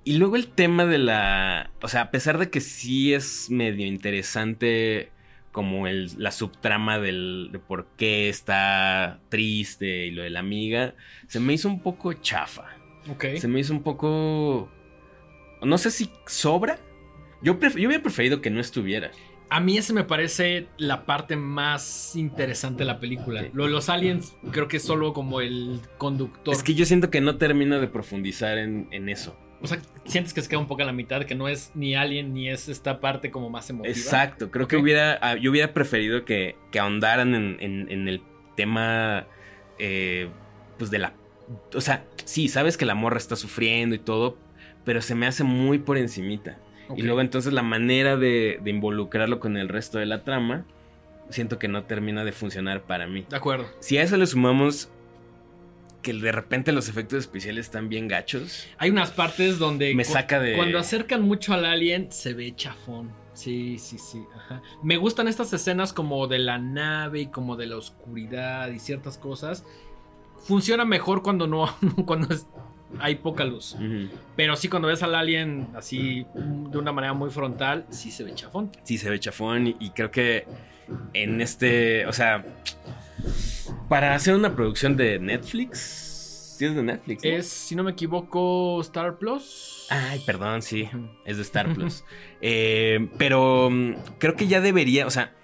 Y luego el tema de la. O sea, a pesar de que sí es medio interesante como el, la subtrama del, de por qué está triste y lo de la amiga, se me hizo un poco chafa. Ok. Se me hizo un poco. No sé si sobra. Yo, pref- yo hubiera preferido que no estuviera. A mí ese me parece la parte más interesante de la película. Lo de los aliens creo que es solo como el conductor. Es que yo siento que no termina de profundizar en, en eso. O sea, sientes que se queda un poco a la mitad, que no es ni alien ni es esta parte como más emotiva. Exacto, creo que hubiera, ah, yo hubiera preferido que, que ahondaran en, en- en el tema, eh, pues de la, o sea, sí, sabes que la morra está sufriendo y todo, pero se me hace muy por encimita. Y luego entonces la manera de, de involucrarlo con el resto de la trama, siento que no termina de funcionar para mí. De acuerdo. Si a eso le sumamos que de repente los efectos especiales están bien gachos, Hay unas partes donde. me saca de... Cuando acercan mucho al alien, se ve chafón. Sí, sí, sí. Ajá. Me gustan estas escenas como de la nave y como de la oscuridad y ciertas cosas. Funciona mejor cuando no. cuando es- hay poca luz. Pero sí, cuando ves al alien así de una manera muy frontal, sí se ve chafón. sí se ve chafón y, y creo que en este, o sea, para hacer una producción de Netflix, sí es de Netflix. ¿no? Es, si no me equivoco, Star Plus. Ay, perdón, sí, es de Star Plus. Eh, pero mm, creo que ya debería, o sea,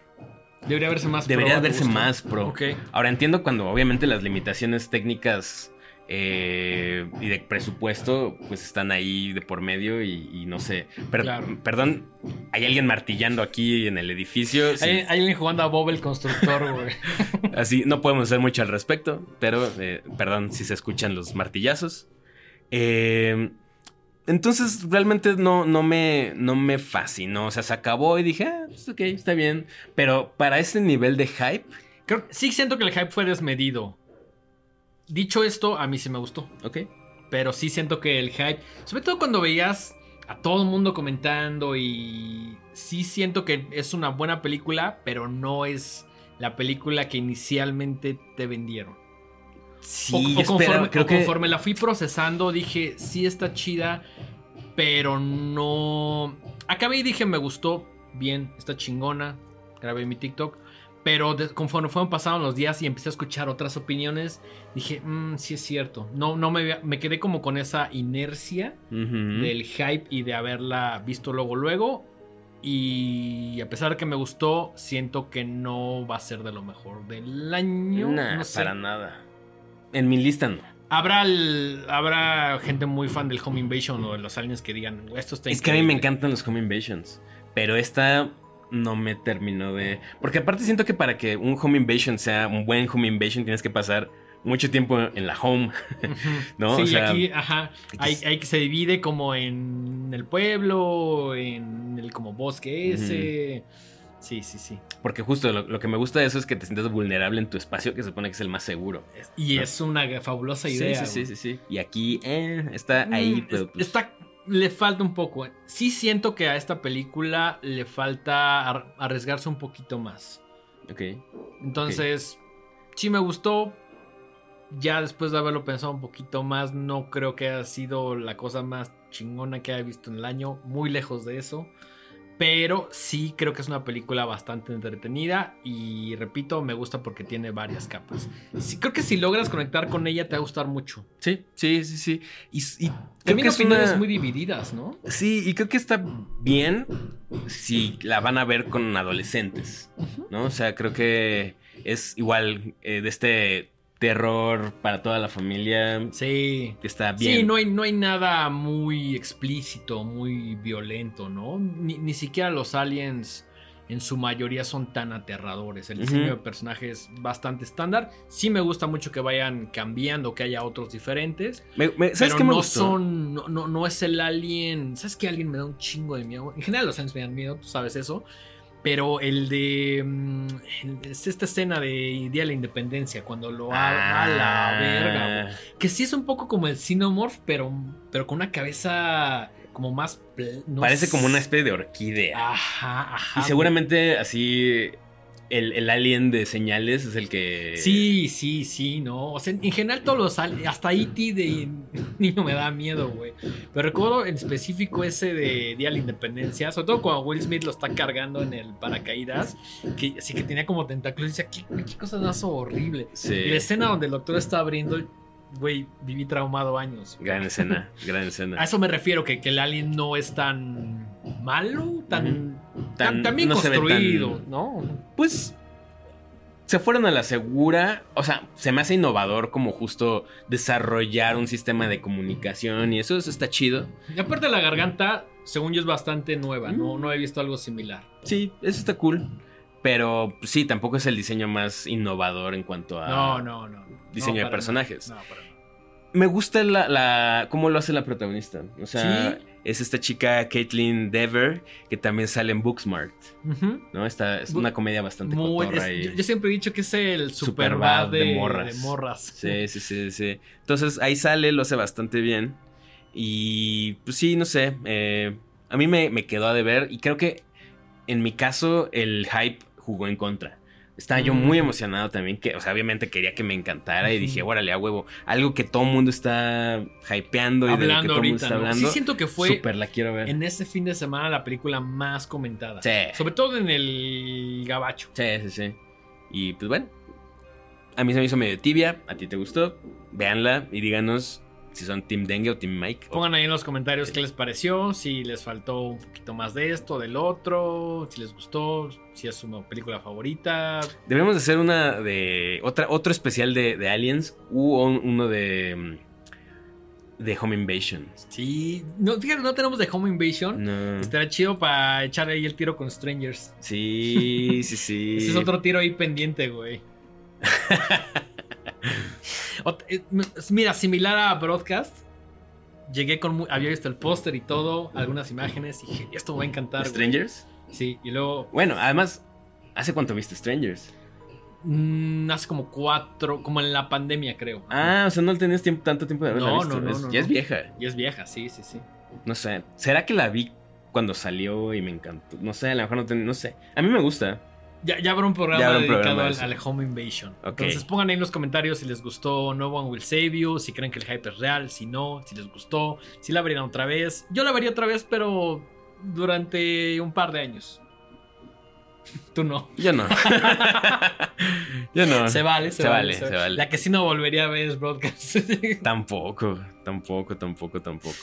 Debería verse más debería pro, ¿te verse más pro. Ok. Ahora entiendo cuando obviamente las limitaciones técnicas eh, y de presupuesto pues están ahí de por medio y, y no sé. Per- Claro. Perdón, hay alguien martillando aquí en el edificio. sí. Hay, hay alguien jugando a Bob el constructor, güey. Así, no podemos hacer mucho al respecto, pero eh, perdón si se escuchan los martillazos. Eh, entonces realmente no, no, me, no me fascinó. O sea, se acabó y dije, ah, pues, ok, está bien. Pero para ese nivel de hype. Creo, sí siento que el hype fue desmedido. Dicho esto, a mí sí me gustó. Ok. Pero sí siento que el hype. Sobre todo cuando veías a todo el mundo comentando. Y sí siento que es una buena película. Pero no es la película que inicialmente te vendieron. Sí, o, conforme, espera, creo o que- conforme la fui procesando, dije, sí está chida, pero no... Acabé y dije, me gustó, bien, está chingona, grabé mi TikTok, pero de- conforme fueron pasando los días y empecé a escuchar otras opiniones, dije, "Mm, sí es cierto, no, no me, había- me quedé como con esa inercia del hype y de haberla visto luego luego. Y a pesar de que me gustó, siento que no va a ser de lo mejor del año. Nah, no sé. para nada. En mi lista no. Habrá, el- habrá gente muy fan del Home Invasion o de los aliens que digan, esto está Es que a mí me increíble". encantan los Home Invasions. Pero esta no me terminó de. Porque aparte siento que para que un Home Invasion sea un buen Home Invasion tienes que pasar mucho tiempo en la home. ¿No? Sí, O sea, aquí, ajá. Hay, hay que se divide como en el pueblo, en el como bosque ese. Sí, sí, sí. Porque justo lo, lo que me gusta de eso es que te sientes vulnerable en tu espacio, que se supone que es el más seguro. Y No. es una fabulosa idea. sí, sí, sí, sí. Y aquí eh, está ahí, Mm, pero es- pues, Está, le falta un poco. eh. Sí siento que a esta película le falta ar- arriesgarse un poquito más. Ok. Entonces, sí me gustó. Ya después de haberlo pensado un poquito más, no creo que haya sido la cosa más chingona que haya visto en el año. Muy lejos de eso. Pero sí creo que es una película bastante entretenida. Y repito, me gusta porque tiene varias capas. Sí, creo que si logras conectar con ella, te va a gustar mucho. Sí, sí, sí, sí. Y, y creo que es una... muy divididas, ¿no? Sí, y creo que está bien si la van a ver con adolescentes, ¿no? O sea, creo que es igual eh, de este terror para toda la familia Sí. está bien. Sí, no hay, no hay nada muy explícito, muy violento, ¿no? Ni, ni siquiera los aliens en su mayoría son tan aterradores. El diseño de personaje es bastante estándar. Sí me gusta mucho que vayan cambiando, que haya otros diferentes. Me- me- ¿Sabes pero qué me no gustó? son, no, no, no es el alien. ¿Sabes qué alien me da un chingo de miedo? En general los aliens me dan miedo, tú sabes eso. Pero el de. mm, el- es esta escena de Día de la Independencia, cuando lo a, a la verga, güey. Que sí es un poco como el Xenomorph, pero, pero con una cabeza como más. no Parece sé. como una especie de orquídea. Ajá, ajá. y seguramente así el, el alien de señales es el que... Sí, sí, sí, no. O sea, en general todos los aliens, hasta E.T. de niño me da miedo, güey. Pero recuerdo en específico ese de Día de la Independencia, sobre todo cuando Will Smith lo está cargando en el paracaídas, que así que tenía como tentáculos y decía, ¿qué, qué cosa más horrible? Sí. Y la escena donde el doctor está abriendo, güey, viví traumado años. Gran escena, gran A escena. eso me refiero, que, que el alien no es tan malo, tan, tan, bien no construido, tan- ¿no? Pues se fueron a la segura. O sea, se me hace innovador como justo desarrollar un sistema de comunicación y eso, eso está chido. Y aparte la garganta, según yo, es bastante nueva, no, Mm. no he visto algo similar. Sí, eso está cool. Pero sí, tampoco es el diseño más innovador en cuanto a No, no, no. diseño de personajes. para. Me gusta la, la- cómo lo hace la protagonista. O sea, Sí. Es esta chica Caitlin Dever que también sale en Booksmart. ¿no? Esta es Bu- una comedia bastante Muy- cotorra es- y- yo, yo siempre he dicho que es el Superbad superbad de, de morras. de morras. Sí, sí, sí, sí. Entonces ahí sale, lo hace bastante bien. Y pues sí, no sé. eh, a mí me, me quedó a deber. Y creo que en mi caso el hype jugó en contra. Estaba yo muy emocionado también, que, o sea, obviamente quería que me encantara y dije, órale, a huevo, algo que todo el mundo está hypeando y de lo que todo el mundo ahorita, está ¿no? hablando. Sí siento que fue Súper la quiero ver. en ese fin de semana la película más comentada. Sí. Sobre todo en el gabacho. Sí, sí, sí. Y pues bueno, a mí se me hizo medio tibia, a ti te gustó, véanla y díganos si son Team Dengue o Team Mike. Pongan ahí en los comentarios qué les pareció, si les faltó un poquito más de esto, del otro, si les gustó, si es su película favorita. Deberíamos de hacer una de otra otro especial de, de Aliens u un- uno de mm, de Home Invasion. Sí, no, fíjate, no tenemos de Home Invasion. No. Estaría chido para echar ahí el tiro con Strangers. Sí, sí, sí. Ese es otro tiro ahí pendiente, güey. Eh, Mira, similar a Broadcast. llegué con... Había visto el póster y todo, algunas imágenes, y dije, esto me va a encantar. ¿Strangers? Sí, y luego... Bueno, además, ¿hace cuánto viste Strangers? Mm, hace como cuatro, como en la pandemia, creo. Ah, o sea, no tenías tiempo, tanto tiempo de haberla no, visto. No, no, ya es vieja. Ya es vieja, sí, sí, sí. No sé. ¿Será que la vi cuando salió y me encantó? No sé, a lo mejor no ten... no sé. A mí me gusta. Ya, ya habrá un programa dedicado al, al, Home Invasion. Entonces pongan ahí en los comentarios si les gustó No One Will Save You, si creen que el hype es real, si no, si les gustó, si la verían otra vez. Yo la vería otra vez, pero durante un par de años. Tú no. Yo no. Yo no. Se vale, se, se vale, vale, se vale. La que sí no volvería a ver es Broadcast. tampoco, tampoco, tampoco, tampoco.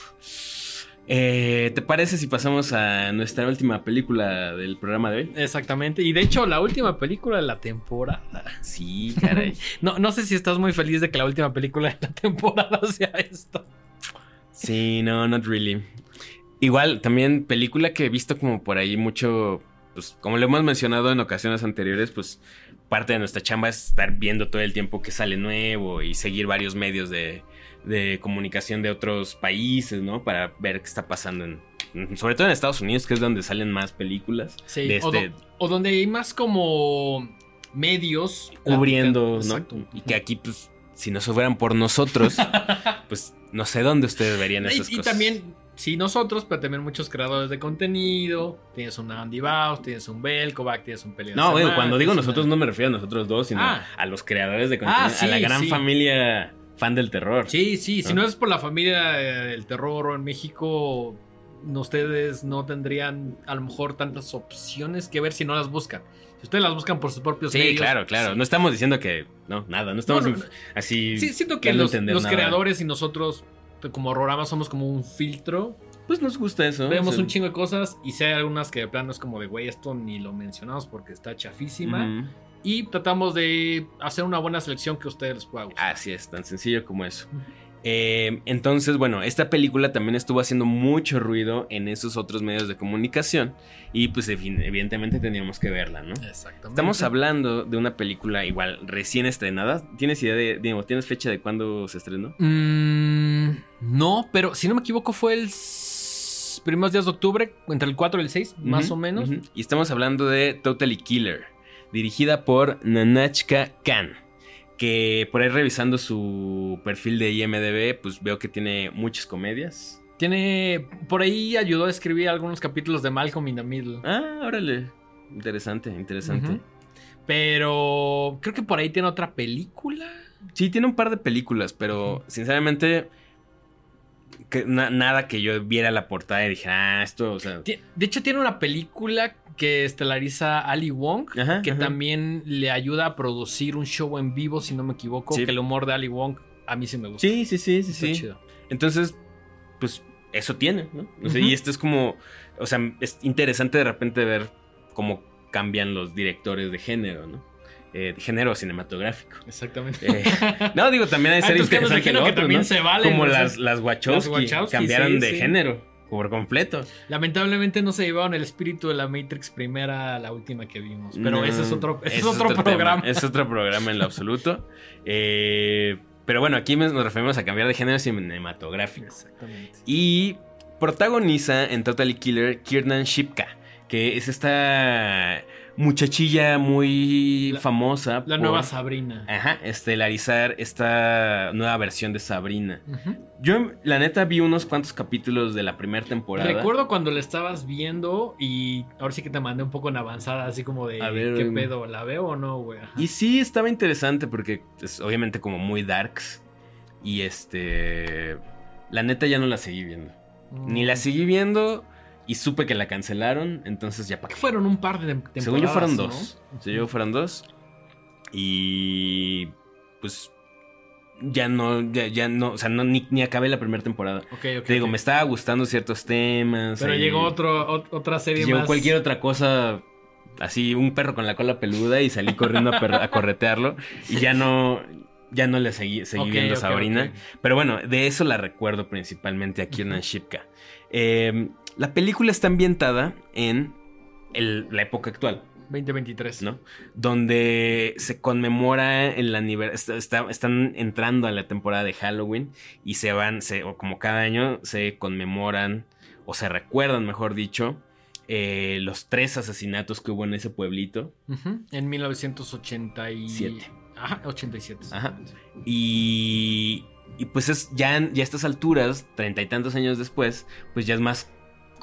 Eh, ¿Te parece si pasamos a nuestra última película del programa de hoy? Exactamente. Y de hecho, la última película de la temporada. Sí, caray. no, no sé si estás muy feliz de que la última película de la temporada sea esto. Sí, no, not really. Igual, también película que he visto como por ahí mucho. Pues, como lo hemos mencionado en ocasiones anteriores, pues parte de nuestra chamba es estar viendo todo el tiempo que sale nuevo y seguir varios medios de, de comunicación de otros países, ¿no? Para ver qué está pasando en, sobre todo en Estados Unidos, que es donde salen más películas. Sí, de o, este, do- o donde hay más como medios cubriendo. ¿no? Y que aquí, pues, si no se fueran por nosotros, pues no sé dónde ustedes verían esas Y, y cosas. también, sí, nosotros, pero también muchos creadores de contenido. Tienes un Andy Baus, tienes un Belkovac, tienes un Pelea No, cuando digo nosotros no me refiero a nosotros dos, sino Ah. a los creadores de contenido, Ah, sí, a la gran sí. familia fan del terror. Sí, sí, si ¿No? no es por la familia eh, del terror en México, ustedes no tendrían a lo mejor tantas opciones que ver si no las buscan. Si ustedes las buscan por sus propios Sí, medios. claro, claro. sí. No estamos diciendo que. No, nada. No estamos No, no, así. Sí, siento que los, entender los nada. creadores y nosotros, como Rorama, somos como un filtro. Pues nos gusta eso. Vemos o sea, un chingo de cosas y sé algunas que de plano es como de, güey, esto ni lo mencionamos porque está chafísima. ujú. Y tratamos de hacer una buena selección que a ustedes les pueda gustar. Así es, tan sencillo como eso. Eh, entonces, bueno, esta película también estuvo haciendo mucho ruido en esos otros medios de comunicación. Y pues evi- evidentemente teníamos que verla, ¿no? Exactamente. Estamos hablando de una película igual recién estrenada. ¿Tienes idea de, digo, tienes fecha de cuándo se estrenó? Mm, no, pero si no me equivoco fue el primeros días de octubre, entre el 4 y el 6, más o menos. Y estamos hablando de Totally Killer, dirigida por Nanachka Khan. Que por ahí revisando su perfil de IMDb, pues veo que tiene muchas comedias. Tiene, por ahí ayudó a escribir algunos capítulos de Malcolm in the Middle. Ah, órale. Interesante, interesante. Pero creo que por ahí tiene otra película. Sí, tiene un par de películas, pero sinceramente, que na- nada que yo viera la portada y dijera, ah, esto, o sea. De hecho, tiene una película que estelariza Ali Wong, Ajá, que ajá. también le ayuda a producir un show en vivo, si no me equivoco. Sí. Que el humor de Ali Wong a mí sí me gusta. Sí, sí, sí, sí, Está sí. chido. Entonces, pues eso tiene, ¿no? O sea, Ujú. Y esto es como, o sea, es interesante de repente ver cómo cambian los directores de género, ¿no? Eh, género cinematográfico. Exactamente. Eh, no, digo, también hay Ah, series entonces, ¿qué nos interesantes dijeron que otro, también ¿no? se vale, Como las, las Wachowski, Las Wachowski, cambiaron sí, de sí. género por completo. Lamentablemente no se llevaron el espíritu de la Matrix primera a la última que vimos. Pero No, ese es otro, ese es otro tema, programa. Es otro programa en lo absoluto. Eh, pero bueno, aquí nos referimos a cambiar de género cinematográfico. Exactamente. Y protagoniza en Totally Killer Kiernan Shipka, que es esta muchachilla muy La- famosa. La por- nueva Sabrina. Ajá, estelarizar esta nueva versión de Sabrina. Yo, la neta, vi unos cuantos capítulos de la primera temporada. Recuerdo cuando la estabas viendo y ahora sí que te mandé un poco en avanzada, así como de A ver, ¿qué pedo? ¿La veo o no, güey? Ajá. Y sí, estaba interesante porque es obviamente como muy darks. Y este. La neta ya no la seguí viendo. Ni la Mm. seguí viendo y supe que la cancelaron. Entonces ya para Que fueron un par de tem- temporadas. Según yo fueron ¿no? dos. Según yo fueron dos. Y. Pues. Ya no, ya, ya no, o sea, no, ni, ni acabé la primera temporada. Ok, ok. Te digo, me estaba gustando ciertos temas. Pero ahí- llegó otro, ot- otra serie Llegó más. cualquier otra cosa, así un perro con la cola peluda y salí corriendo a, per- a corretearlo y ya no, ya no le seguí, seguí viendo a Sabrina. Pero bueno, de eso la recuerdo principalmente a Kiernan Shipka. Eh, la película está ambientada en el- la época actual. 2023. ¿no? Donde se conmemora el aniversario, están entrando a la temporada de Halloween y se van, se, o como cada año, se conmemoran o se recuerdan, mejor dicho, eh, los tres asesinatos que hubo en ese pueblito. En 1987. Ajá, 87. Ajá. Y, y pues es ya, ya a estas alturas, treinta y tantos años después, pues ya es más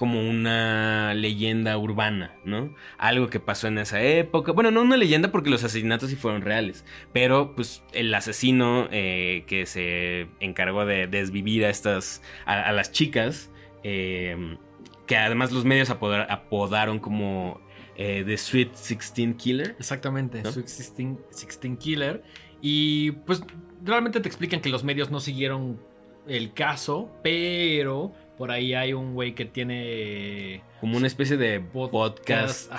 como una leyenda urbana, ¿no? Algo que pasó en esa época. Bueno, no una leyenda porque los asesinatos sí fueron reales, pero pues el asesino eh, que se encargó de desvivir a estas, a, las chicas, eh, que además los medios apodaron como eh, The Sweet 16 Killer. Exactamente, Sweet 16 Killer. Y pues realmente te explican que los medios no siguieron el caso, pero por ahí hay un güey que tiene. Como una especie de podcast,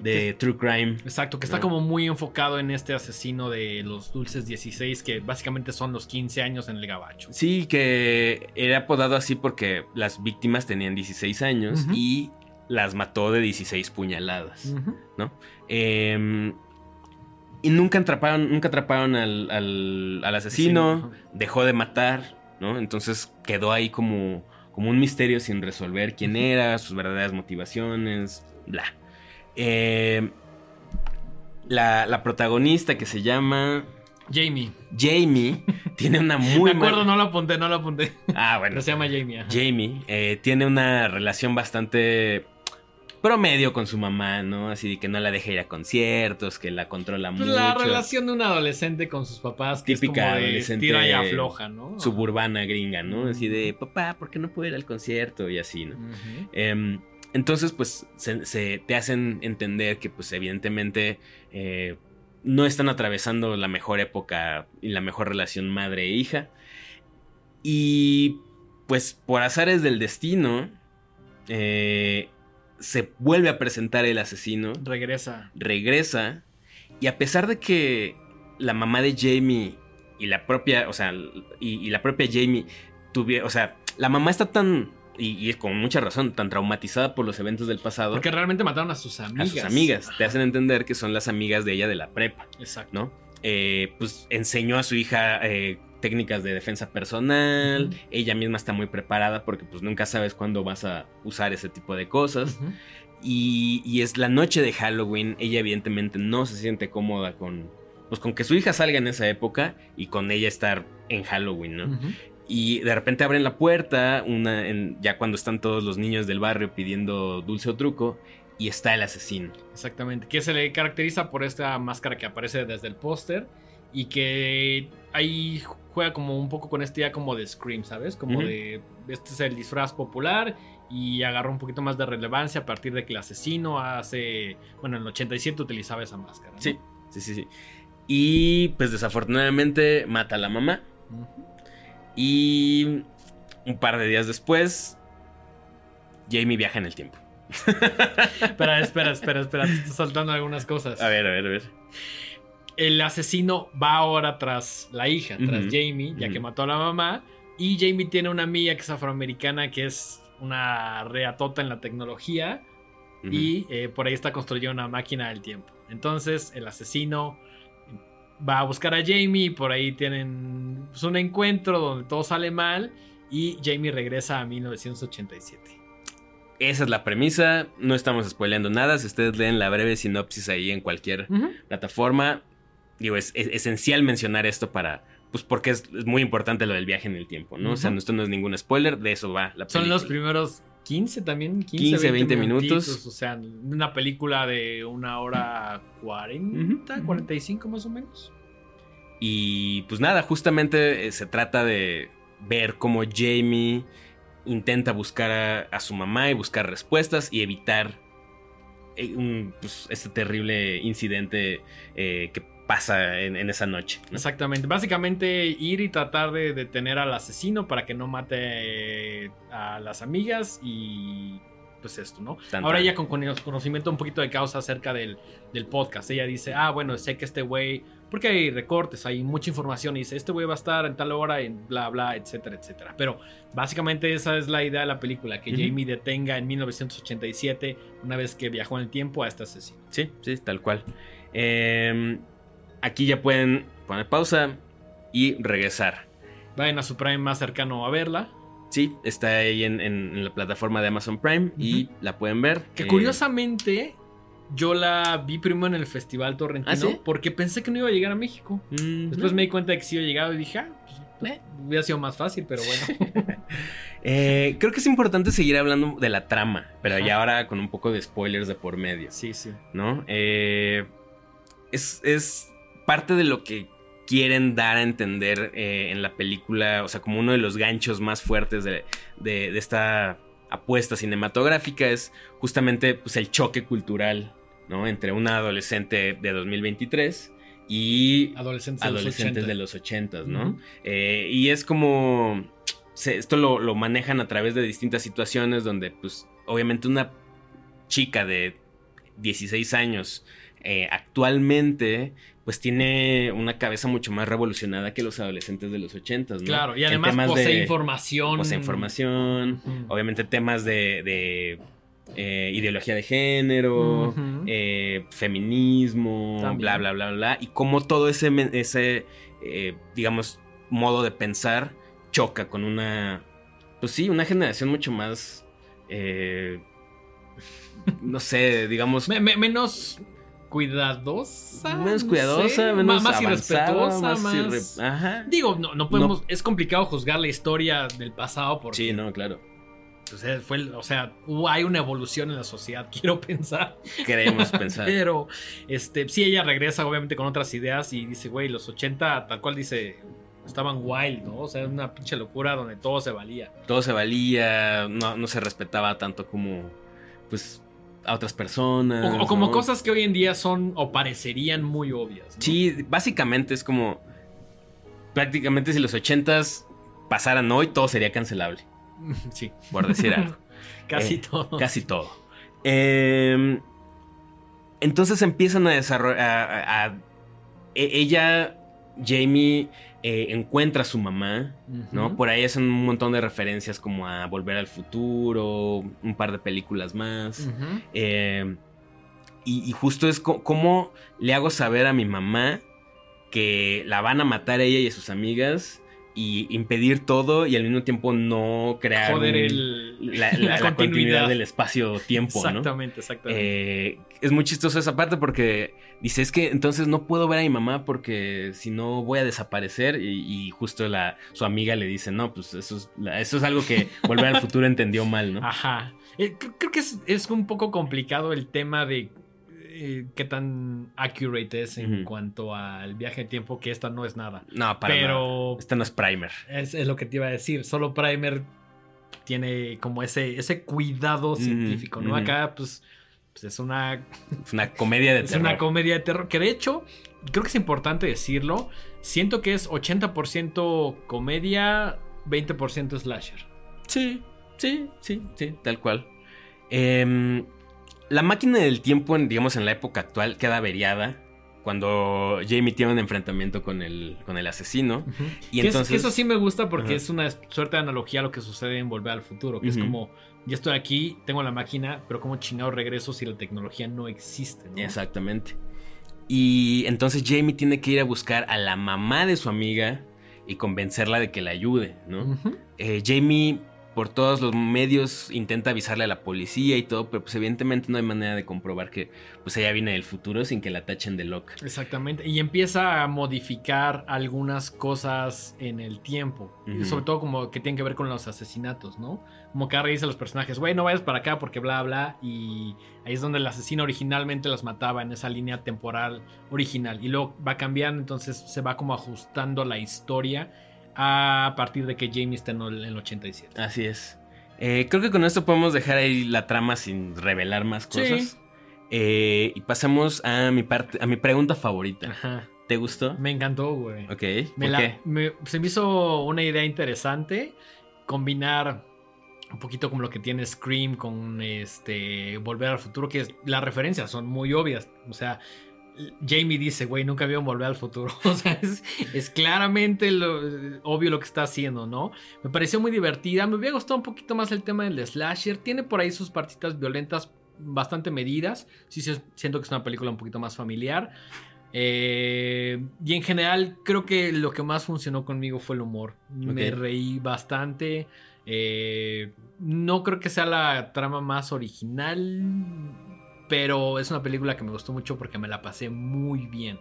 de true crime. Exacto, que está como muy enfocado en este asesino de los dulces 16, que básicamente son los 15 años en el gabacho. Sí, que era apodado así porque las víctimas tenían 16 años y las mató de 16 puñaladas, ¿no? Em, y nunca atraparon, nunca atraparon al, al, asesino, dejó de matar, ¿no? Entonces quedó ahí como como un misterio sin resolver quién era, sus verdaderas motivaciones, bla. Eh, la, protagonista que se llama... Jamie. Jamie tiene una muy... Me acuerdo, no lo apunté, no lo apunté. Ah, bueno. se llama Jamie. Jamie eh, tiene una relación bastante promedio con su mamá, ¿no? Así de que no la deja ir a conciertos, que la controla pues mucho. La relación de un adolescente con sus papás, que típica es como adolescente tira y afloja, ¿no? Suburbana gringa, ¿no? Así de, papá, ¿por qué no puedo ir al concierto? Y así, ¿no? Em, entonces, pues, se, te hacen entender que, pues, evidentemente, eh, no están atravesando la mejor época y la mejor relación madre e hija. Y, pues, por azares del destino, eh, se vuelve a presentar el asesino. Regresa. Regresa. Y a pesar de que la mamá de Jamie y la propia, o sea, y, la propia Jamie tuvieron, o sea, la mamá está tan, y, es con mucha razón, tan traumatizada por los eventos del pasado. Porque realmente mataron a sus amigas. A sus amigas. Te hacen entender que son las amigas de ella de la prepa. Exacto. ¿No? Eh, pues enseñó a su hija eh, técnicas de defensa personal. Ella misma está muy preparada porque pues nunca sabes cuándo vas a usar ese tipo de cosas. y, es la noche de Halloween. Ella evidentemente no se siente cómoda con, pues, con que su hija salga en esa época y con ella estar en Halloween, ¿no? Y de repente abren la puerta, una, ya cuando están todos los niños del barrio pidiendo dulce o truco, y está el asesino. Exactamente, que se le caracteriza por esta máscara que aparece desde el póster y que ahí juega como un poco con este idea como de Scream, ¿sabes? Como de este es el disfraz popular y agarró un poquito más de relevancia a partir de que el asesino hace, bueno, en el 87 utilizaba esa máscara. Sí, sí, sí, sí. Y pues desafortunadamente mata a la mamá. Y un par de días después, Jamie viaja en el tiempo. espera, espera, espera, espera, te estoy saltando algunas cosas. A ver, a ver, a ver el asesino va ahora tras la hija, tras Jamie, ya que mató a la mamá. Y Jamie tiene una amiga que es afroamericana, que es una reatota en la tecnología. Y eh, por ahí está construyendo una máquina del tiempo. Entonces el asesino va a buscar a Jamie y por ahí tienen pues, un encuentro donde todo sale mal y Jamie regresa a 1987. Esa es la premisa, no estamos spoileando nada, si ustedes leen la breve sinopsis ahí en cualquier plataforma, digo, es, esencial mencionar esto para, pues porque es, muy importante lo del viaje en el tiempo, ¿no? O sea, esto no es ningún spoiler, de eso va la película. Son los primeros 15 también, 15, 20, minutos. O sea, una película de una hora 40, 45 más o menos. Y pues nada, justamente eh, se trata de ver cómo Jamie intenta buscar a, su mamá y buscar respuestas y evitar eh, pues, este terrible incidente eh, que pasa en, esa noche. Exactamente. Básicamente ir y tratar de detener al asesino para que no mate a las amigas y pues esto, ¿no? Tan, Ahora ella con cono- conocimiento un poquito de causa acerca del, del podcast, ella dice, ah, bueno, sé que este güey, porque hay recortes, hay mucha información, y dice, este güey va a estar en tal hora, en bla, bla, etcétera, etcétera. Pero básicamente esa es la idea de la película, que. Jamie detenga en 1987, una vez que viajó en el tiempo, a este asesino. Sí, sí, tal cual. Eh, aquí ya pueden poner pausa y regresar. Vayan a su Prime más cercano a verla. Sí, está ahí en, en- en la plataforma de Amazon Prime y la pueden ver. Que Eh, curiosamente, yo la vi primero en el Festival Torrentino, ¿Ah, sí? porque pensé que no iba a llegar a México. ujú. Después me di cuenta de que sí había llegado y dije, ah, pues, eh, hubiera sido más fácil, pero bueno. Eh, creo que es importante seguir hablando de la trama, pero Ajá. ya ahora con un poco de spoilers de por medio, sí, sí. ¿no? Eh, es, es parte de lo que quieren dar a entender eh, en la película, o sea, como uno de los ganchos más fuertes de, de- de esta apuesta cinematográfica es justamente pues, el choque cultural, ¿no? Entre una adolescente de 2023 y Adolescentes, de los adolescentes 80. de los 80, ¿no? Eh, y es como. se- esto lo, lo manejan a través de distintas situaciones donde, pues, obviamente una chica de 16 años eh, actualmente, pues tiene una cabeza mucho más revolucionada que los adolescentes de los 80, ¿no? Claro, y además posee de- información. posee información, obviamente temas de, de, eh, ideología de género, eh, feminismo, También. bla, bla, bla, bla, y cómo todo ese, ese eh, digamos, modo de pensar choca con una, pues sí, una generación mucho más, no sé, digamos, Me- me- menos cuidadosa. menos no cuidadosa, sé, menos más avanzada, irrespetuosa, más más... irre- Ajá. Digo, no, no podemos. Es complicado juzgar la historia del pasado porque. Sí, no, claro. pues, eh, fue, o sea, hay una evolución en la sociedad, quiero pensar. Queremos pensar. Pero, este, sí, ella regresa obviamente con otras ideas y dice, güey, los 80, tal cual dice, estaban wild, ¿no? O sea, una pinche locura donde todo se valía. Todo se valía, no, no se respetaba tanto como, pues, a otras personas. O, o como ¿no? cosas que hoy en día son o parecerían muy obvias. ¿no? Sí, básicamente es como. Prácticamente si los ochentas pasaran hoy, todo sería cancelable. Sí, Por decir algo. casi Eh, todo. Casi todo. Eh, entonces empiezan a desarrollar. a- a- e- ella, Jamie, eh, encuentra a su mamá. ¿no? Por ahí hacen un montón de referencias como a Volver al Futuro, un par de películas más. Eh, y, y justo es cómo le hago saber a mi mamá que la van a matar a ella y a sus amigas y impedir todo y al mismo tiempo no crear Joder, un- el, la, la- la continuidad del espacio-tiempo, ¿no? Exactamente, exactamente. Eh, es muy chistoso esa parte porque dice, es que entonces no puedo ver a mi mamá porque si no voy a desaparecer y, y justo la, su amiga le dice, no, pues eso es, eso es algo que Volver al Futuro entendió mal, ¿no? Ajá. Eh, cre- creo que es, es un poco complicado el tema de eh, qué tan accurate es en cuanto al viaje de tiempo, que esta no es nada. No, para nada. Pero Este no es primer. es, es lo que te iba a decir. Solo Primer tiene como ese, ese cuidado científico, ¿no? Acá, pues, pues es una Es una comedia de Es terror. una comedia de terror. Que de hecho, creo que es importante decirlo. Siento que es 80% comedia, 20% slasher. Sí, sí, sí, sí, tal cual. Em, la máquina del tiempo, en, digamos, en la época actual, queda averiada cuando Jamie tiene un enfrentamiento con el, con el asesino. Y entonces... eso sí me gusta porque es una suerte de analogía a lo que sucede en Volver al Futuro. Que es como, ya estoy aquí, tengo la máquina, pero como chingado regreso si la tecnología no existe, ¿no? Exactamente. Y entonces Jamie tiene que ir a buscar a la mamá de su amiga y convencerla de que la ayude, ¿no? Eh, Jamie, por todos los medios, intenta avisarle a la policía y todo, pero pues evidentemente no hay manera de comprobar que pues ella viene del futuro sin que la tachen de loca. Exactamente. Y empieza a modificar algunas cosas en el tiempo. Sobre todo como que tienen que ver con los asesinatos, ¿no? Como que ahora dice a los personajes, güey, no vayas para acá porque bla, bla. Y ahí es donde el asesino originalmente los mataba en esa línea temporal original. Y luego va cambiando, entonces se va como ajustando la historia a partir de que Jamie está en el, en el 87. Así es. Eh, creo que con esto podemos dejar ahí la trama sin revelar más Sí. cosas. Eh, y pasamos a mi parte, a mi pregunta favorita. Ajá. ¿Te gustó? Me encantó, güey. Ok. Me ¿Por la- qué? me- se me hizo una idea interesante combinar un poquito como lo que tiene Scream con este Volver al Futuro, que las referencias son muy obvias. O sea, Jamie dice, güey, nunca vio Volver al Futuro. O sea, es, claramente lo, obvio lo que está haciendo, ¿no? Me pareció muy divertida. Me hubiera gustado un poquito más el tema del slasher. Tiene por ahí sus partitas violentas bastante medidas. Sí, siento que es una película un poquito más familiar. Eh, y en general creo que lo que más funcionó conmigo fue el humor. Me reí bastante. Eh, no creo que sea la trama más original, pero es una película que me gustó mucho porque me la pasé muy bien.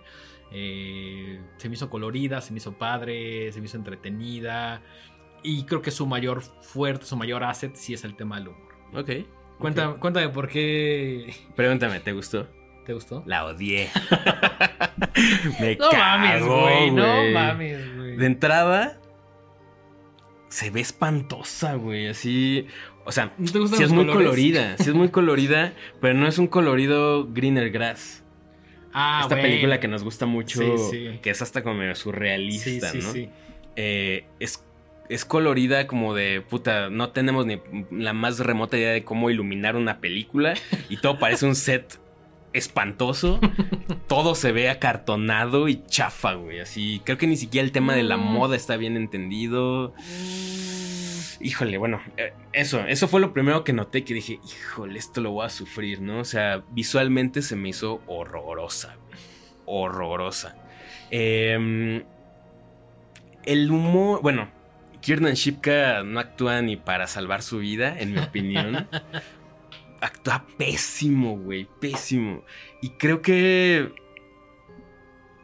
Eh, se me hizo colorida, se me hizo padre, se me hizo entretenida. Y creo que su mayor fuerte, su mayor asset sí es el tema del humor. Ok. Cuéntame, cuéntame por qué. Pregúntame, ¿te gustó? ¿Te gustó? La odié. me no mames, güey. No mames, güey. De entrada, se ve espantosa, güey. Así. O sea, ¿No sí es muy colorida. Sí es muy colorida, pero no es un colorido greener grass. Ah, Esta película que nos gusta mucho, que es hasta como surrealista, ¿no? Eh, es, es colorida como de puta, no tenemos ni la más remota idea de cómo iluminar una película y todo parece un set espantoso. Todo se ve acartonado y chafa, güey. Así, creo que ni siquiera el tema de la moda está bien entendido. Híjole, bueno, eh, eso, eso fue lo primero que noté que dije, híjole, esto lo voy a sufrir, ¿no? O sea, visualmente se me hizo horrorosa, güey. Horrorosa. Em, el humor, bueno, Kiernan Shipka no actúa ni para salvar su vida, en mi opinión. actúa pésimo, güey, pésimo. Y creo que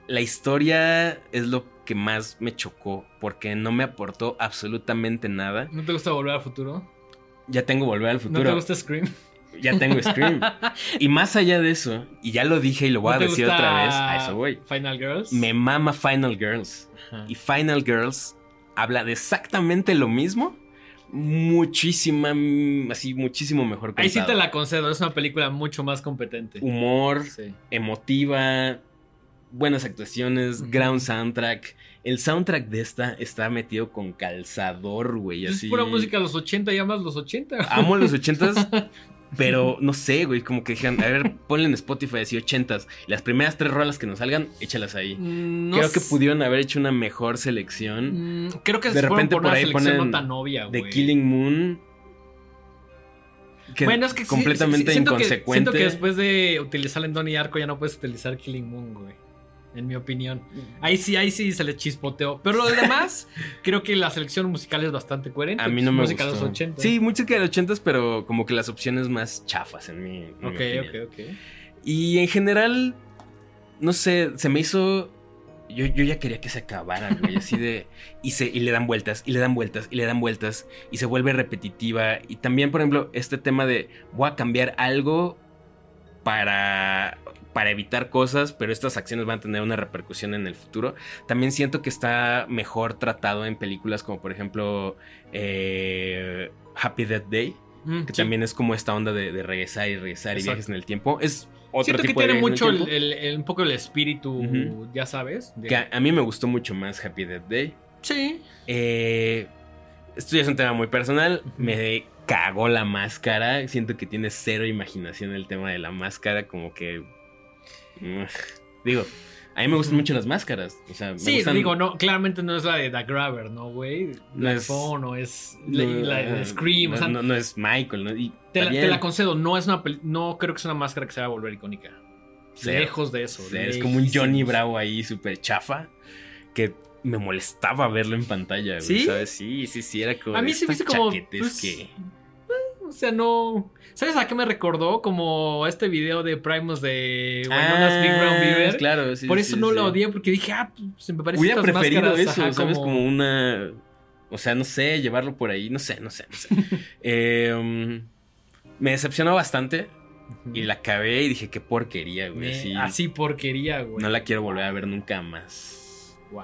la historia es lo que más me chocó, porque no me aportó absolutamente nada. ¿No te gusta Volver al Futuro? Ya tengo Volver al Futuro. ¿No te gusta Scream? Ya tengo Scream. y más allá de eso, y ya lo dije y lo voy a decir otra vez, a eso voy. Final Girls. Me mama Final Girls. Y Final Girls habla de exactamente lo mismo, muchísima, así, muchísimo mejor. Ahí sí te la concedo, es una película mucho más competente. Humor, emotiva, buenas actuaciones, ground soundtrack. El soundtrack de esta está metido con calzador, güey. Es pura música de los 80, llamas los 80. Amo los 80 Pero no sé, güey, como que dijeron, a ver, ponle en Spotify así ochentas. Las primeras tres rolas que nos salgan, échalas ahí. Mm, creo que pudieron haber hecho una mejor selección. Mm, creo que de repente por, ahí ponen tan obvia, The Killing Moon. bueno, es que completamente inconsecuente. siento que después de utilizar el Donnie Arco ya no puedes utilizar Killing Moon, güey en mi opinión. Ahí sí, ahí sí se le chispoteó. Pero lo demás, creo que la selección musical es bastante coherente. A mí no me música gustó. de los 80. Sí, música de los 80, pero como que las opciones más chafas en mi. ok, ok, ok. Y en general, no sé, se me hizo. Yo, yo ya quería que se acabara, güey, así de. Y, se, y le dan vueltas, y le dan vueltas, y le dan vueltas, y se vuelve repetitiva. Y también, por ejemplo, este tema de voy a cambiar algo para para evitar cosas, pero estas acciones van a tener una repercusión en el futuro. También siento que está mejor tratado en películas como por ejemplo eh, Happy Death Day, mm, que también es como esta onda de, regresar y regresar y viajes en el tiempo. Es otro siento tipo que tiene mucho el, un poco el espíritu, ya sabes. Que a, mí me gustó mucho más Happy Death Day. Sí. Eh, esto ya es un tema muy personal. Me cagó la máscara. Siento que tiene cero imaginación el tema de la máscara. Como que Digo, a mí me gustan mucho las máscaras. O sea, sí, digo, no, claramente no es la de The Grabber, ¿no, güey? No es. no es la, de Scream. No, o sea, no, es Michael, ¿no? te, la, concedo, no es una no creo que sea una máscara que se va a volver icónica. Lejos de eso. es como un Johnny Bravo ahí súper chafa. Que me molestaba verlo en pantalla, güey. ¿Sí? ¿Sabes? Sí, sí, sí, era como. A mí se me hizo como. Pues, que... O sea, no. ¿Sabes a qué me recordó? Como este video de Primus de ah, Big Brown Beaver. Claro, sí. Por eso no lo odié, porque dije, ah, pues me parece Hubiera preferido eso, ¿sabes? Como... una. O sea, no sé, llevarlo por ahí, no sé, no sé, no sé. Em, me decepcionó bastante. Y la acabé y dije, qué porquería, güey. Así porquería, güey. No la quiero volver a ver nunca más. Wow.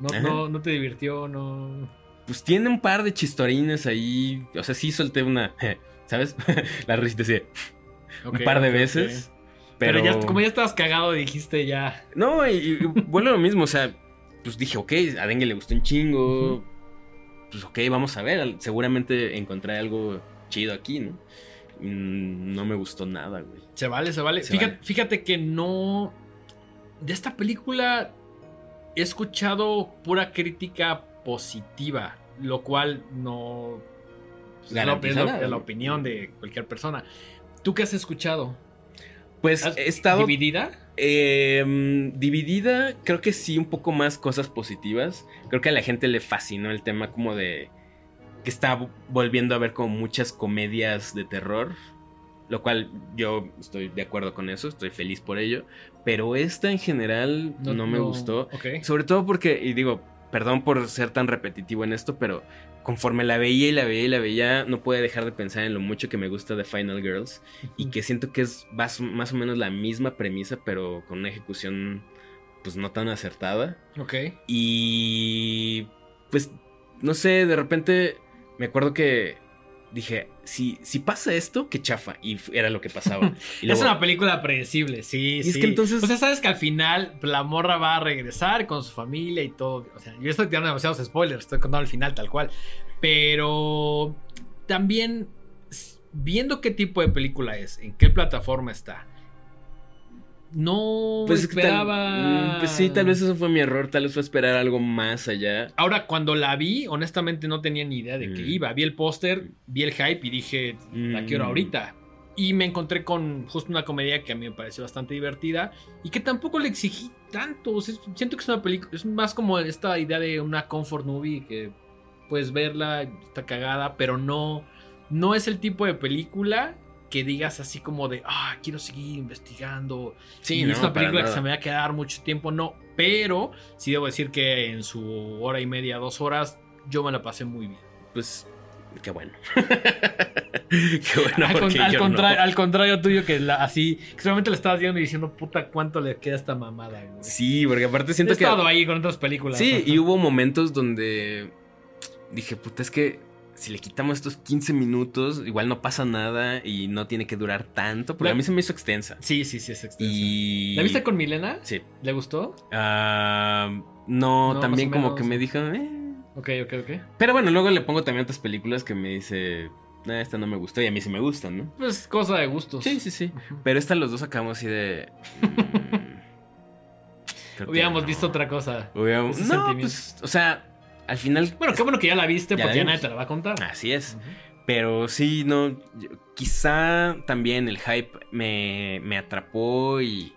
No, no, no te divirtió, no. Pues tiene un par de chistorines ahí. O sea, sí solté una. ¿sabes? la risita así un par de veces. Pero... ya, como ya estabas cagado, dijiste ya. No, y, bueno, lo mismo, o sea, pues dije, ok, a Dengue le gustó un chingo. pues ok, vamos a ver, seguramente encontré algo chido aquí, ¿no? Mm, no me gustó nada, güey. Se vale, se vale. fíjate, fíjate que no... De esta película he escuchado pura crítica positiva, lo cual no... Pues, es, la, opinión de cualquier persona. ¿Tú qué has escuchado? Pues he estado... ¿Dividida? Em, dividida, creo que sí, un poco más cosas positivas. Creo que a la gente le fascinó el tema como de que está volviendo a ver como muchas comedias de terror. Lo cual yo estoy de acuerdo con eso, estoy feliz por ello. Pero esta en general no, me gustó. Sobre todo porque, y digo, perdón por ser tan repetitivo en esto, pero conforme la veía y la veía y la veía, no puede dejar de pensar en lo mucho que me gusta de Final Girls. Y que siento que es más, más, o menos la misma premisa, pero con una ejecución pues no tan acertada. Ok. Y pues, no sé, de repente me acuerdo que dije, si, si pasa esto, qué chafa. Y era lo que pasaba. es una película predecible, sí, sí. Es que entonces. O sea, sabes que al final la morra va a regresar con su familia y todo. O sea, yo estoy tirando demasiados spoilers, estoy contando al final tal cual. Pero también viendo qué tipo de película es, en qué plataforma está no pues esperaba. Mm, pues sí, tal vez eso fue mi error. Tal vez fue esperar algo más allá. Ahora, cuando la vi, honestamente no tenía ni idea de qué mm. iba. Vi el póster, vi el hype y dije, la quiero mm. ahorita. Y me encontré con justo una comedia que a mí me pareció bastante divertida y que tampoco le exigí tanto. siento que es una película, es más como esta idea de una comfort movie que puedes verla, está cagada, pero no, no es el tipo de película que digas así como de, ah, quiero seguir investigando. Sí, y es una película que se me va a quedar mucho tiempo, no. Pero sí debo decir que en su hora y media, dos horas, yo me la pasé muy bien. Pues Qué bueno. Qué bueno. Al, contrario, tuyo, que así, que solamente le estabas viendo y diciendo, puta, cuánto le queda esta mamada. Sí, porque aparte siento que. He estado ahí con otras películas. Sí, y hubo momentos donde dije, puta, es que si le quitamos estos 15 minutos, igual no pasa nada y no tiene que durar tanto, porque a mí se me hizo extensa. Sí, sí, sí, es extensa. ¿La viste con Milena? Sí. ¿Le gustó? Uh, no, también como que me dijo, eh. Ok, ok, ok. Pero bueno, luego le pongo también otras películas que me dice, nah, esta no me gustó y a mí sí me gustan, ¿no? Pues cosa de gustos. Sí, sí, sí. Pero esta los dos acabamos así de... Mm, Hubiéramos visto otra cosa. Hubiéramos... No, pues, o sea al final. Bueno, qué bueno que ya la viste porque ya nadie te la va a contar. Así es. Pero sí, no. Quizá también el hype me, me atrapó y.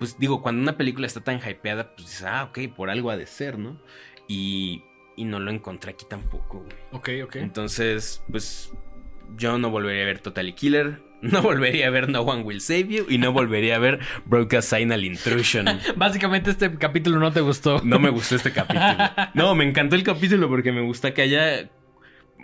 Pues digo, cuando una película está tan hypeada, pues dices, ah, ok, por algo ha de ser, ¿no? Y, y no lo encontré aquí tampoco, güey. Ok, ok. Entonces, pues yo no volvería a ver Totally Killer. No volvería a ver No One Will Save You y no volvería a ver Broadcast Signal Intrusion. Básicamente este capítulo no te gustó. No me gustó este capítulo. No, me encantó el capítulo porque me gusta que haya...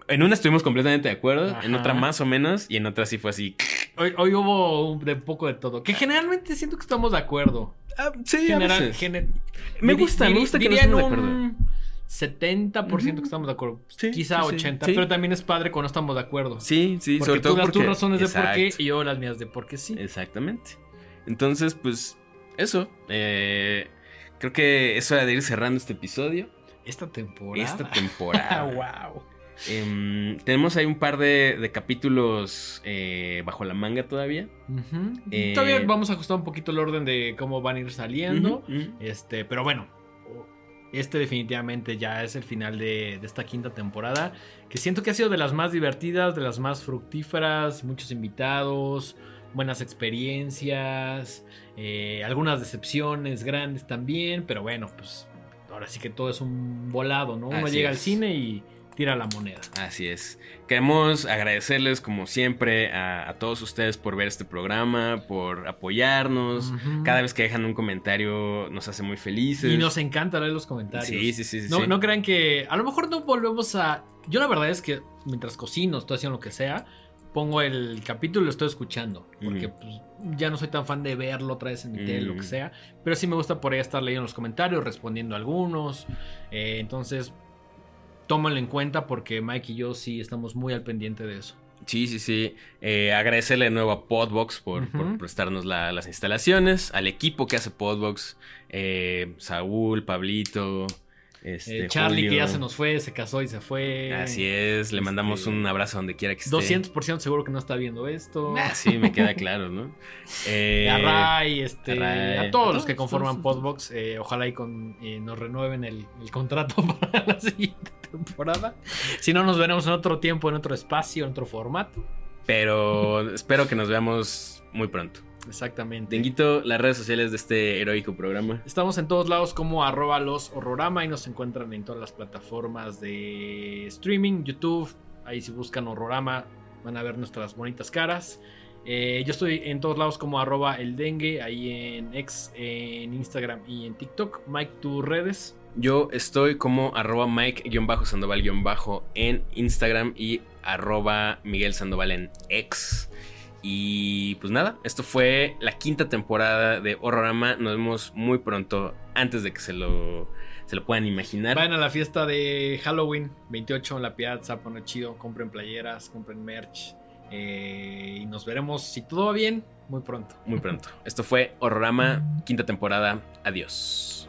En una estuvimos completamente de acuerdo, en otra más o menos y en otra sí fue así. Hoy, hoy hubo un, de poco de todo. Que generalmente siento que estamos de acuerdo. Ah, sí, General, me gusta, me gusta que no estemos de acuerdo. 70% que estamos de acuerdo. Quizá 80%, pero también es padre cuando no estamos de acuerdo. Sí, sí, porque sobre tú todo das tus razones de por qué y yo las mías de por qué sí. Exactamente. Entonces, pues, eso. Eh, creo que es hora de ir cerrando este episodio. Esta temporada. Esta temporada. wow. Em, tenemos ahí un par de, capítulos eh, bajo la manga todavía. Eh, todavía vamos a ajustar un poquito el orden de cómo van a ir saliendo. Este, pero bueno, este definitivamente ya es el final de, esta quinta temporada, que siento que ha sido de las más divertidas, de las más fructíferas, muchos invitados, buenas experiencias, eh, algunas decepciones grandes también, pero bueno, pues ahora sí que todo es un volado, ¿no? Uno llega al cine y tira la moneda. Así es. Queremos agradecerles como siempre a, todos ustedes por ver este programa, por apoyarnos. Cada vez que dejan un comentario nos hace muy felices. Y nos encanta leer los comentarios. Sí, sí, sí. No, no crean que a lo mejor no volvemos a... Yo la verdad es que mientras cocino, estoy haciendo lo que sea, pongo el capítulo y lo estoy escuchando. Porque pues, ya no soy tan fan de verlo otra vez en mi tele, lo que sea. Pero sí me gusta por ahí estar leyendo los comentarios, respondiendo a algunos. Eh, entonces, tómalo en cuenta porque Mike y yo sí estamos muy al pendiente de eso. Sí, sí, sí. Eh, agradecerle de nuevo a Podbox por, prestarnos las instalaciones, al equipo que hace Podbox, eh, Saúl, Pablito, Este, Eh, Charlie, que ya se nos fue, se casó y se fue. Así es, le mandamos Este, un abrazo donde quiera que esté. 200% seguro que no está viendo esto. Ah, sí, me queda claro, ¿no? Eh, a Ray, este, a Ray, a a todos los que conforman todos, Podbox, eh, ojalá y con, eh, nos renueven el, el contrato para la siguiente temporada. Si no, nos veremos en otro tiempo, en otro espacio, en otro formato. Pero espero que nos veamos muy pronto. Exactamente. Denguito, las redes sociales de este heroico programa. Estamos en todos lados como arroba los horrorama y nos encuentran en todas las plataformas de streaming, YouTube. Ahí si buscan horrorama van a ver nuestras bonitas caras. Eh, yo estoy en todos lados como arroba el dengue, ahí en X, en Instagram y en TikTok. Mike, tus redes. Yo estoy como arroba Mike-Sandoval- en Instagram y arroba Miguel Sandoval en X. Y pues nada, esto fue la quinta temporada de Horrorama. Nos vemos muy pronto, antes de que se lo, se lo puedan imaginar. Vayan a la fiesta de Halloween 28 en la Piazza, pone chido, compren playeras, compren merch. eh, y nos veremos, si todo va bien, muy pronto. Muy pronto. Esto fue Horrorama, quinta temporada. Adiós.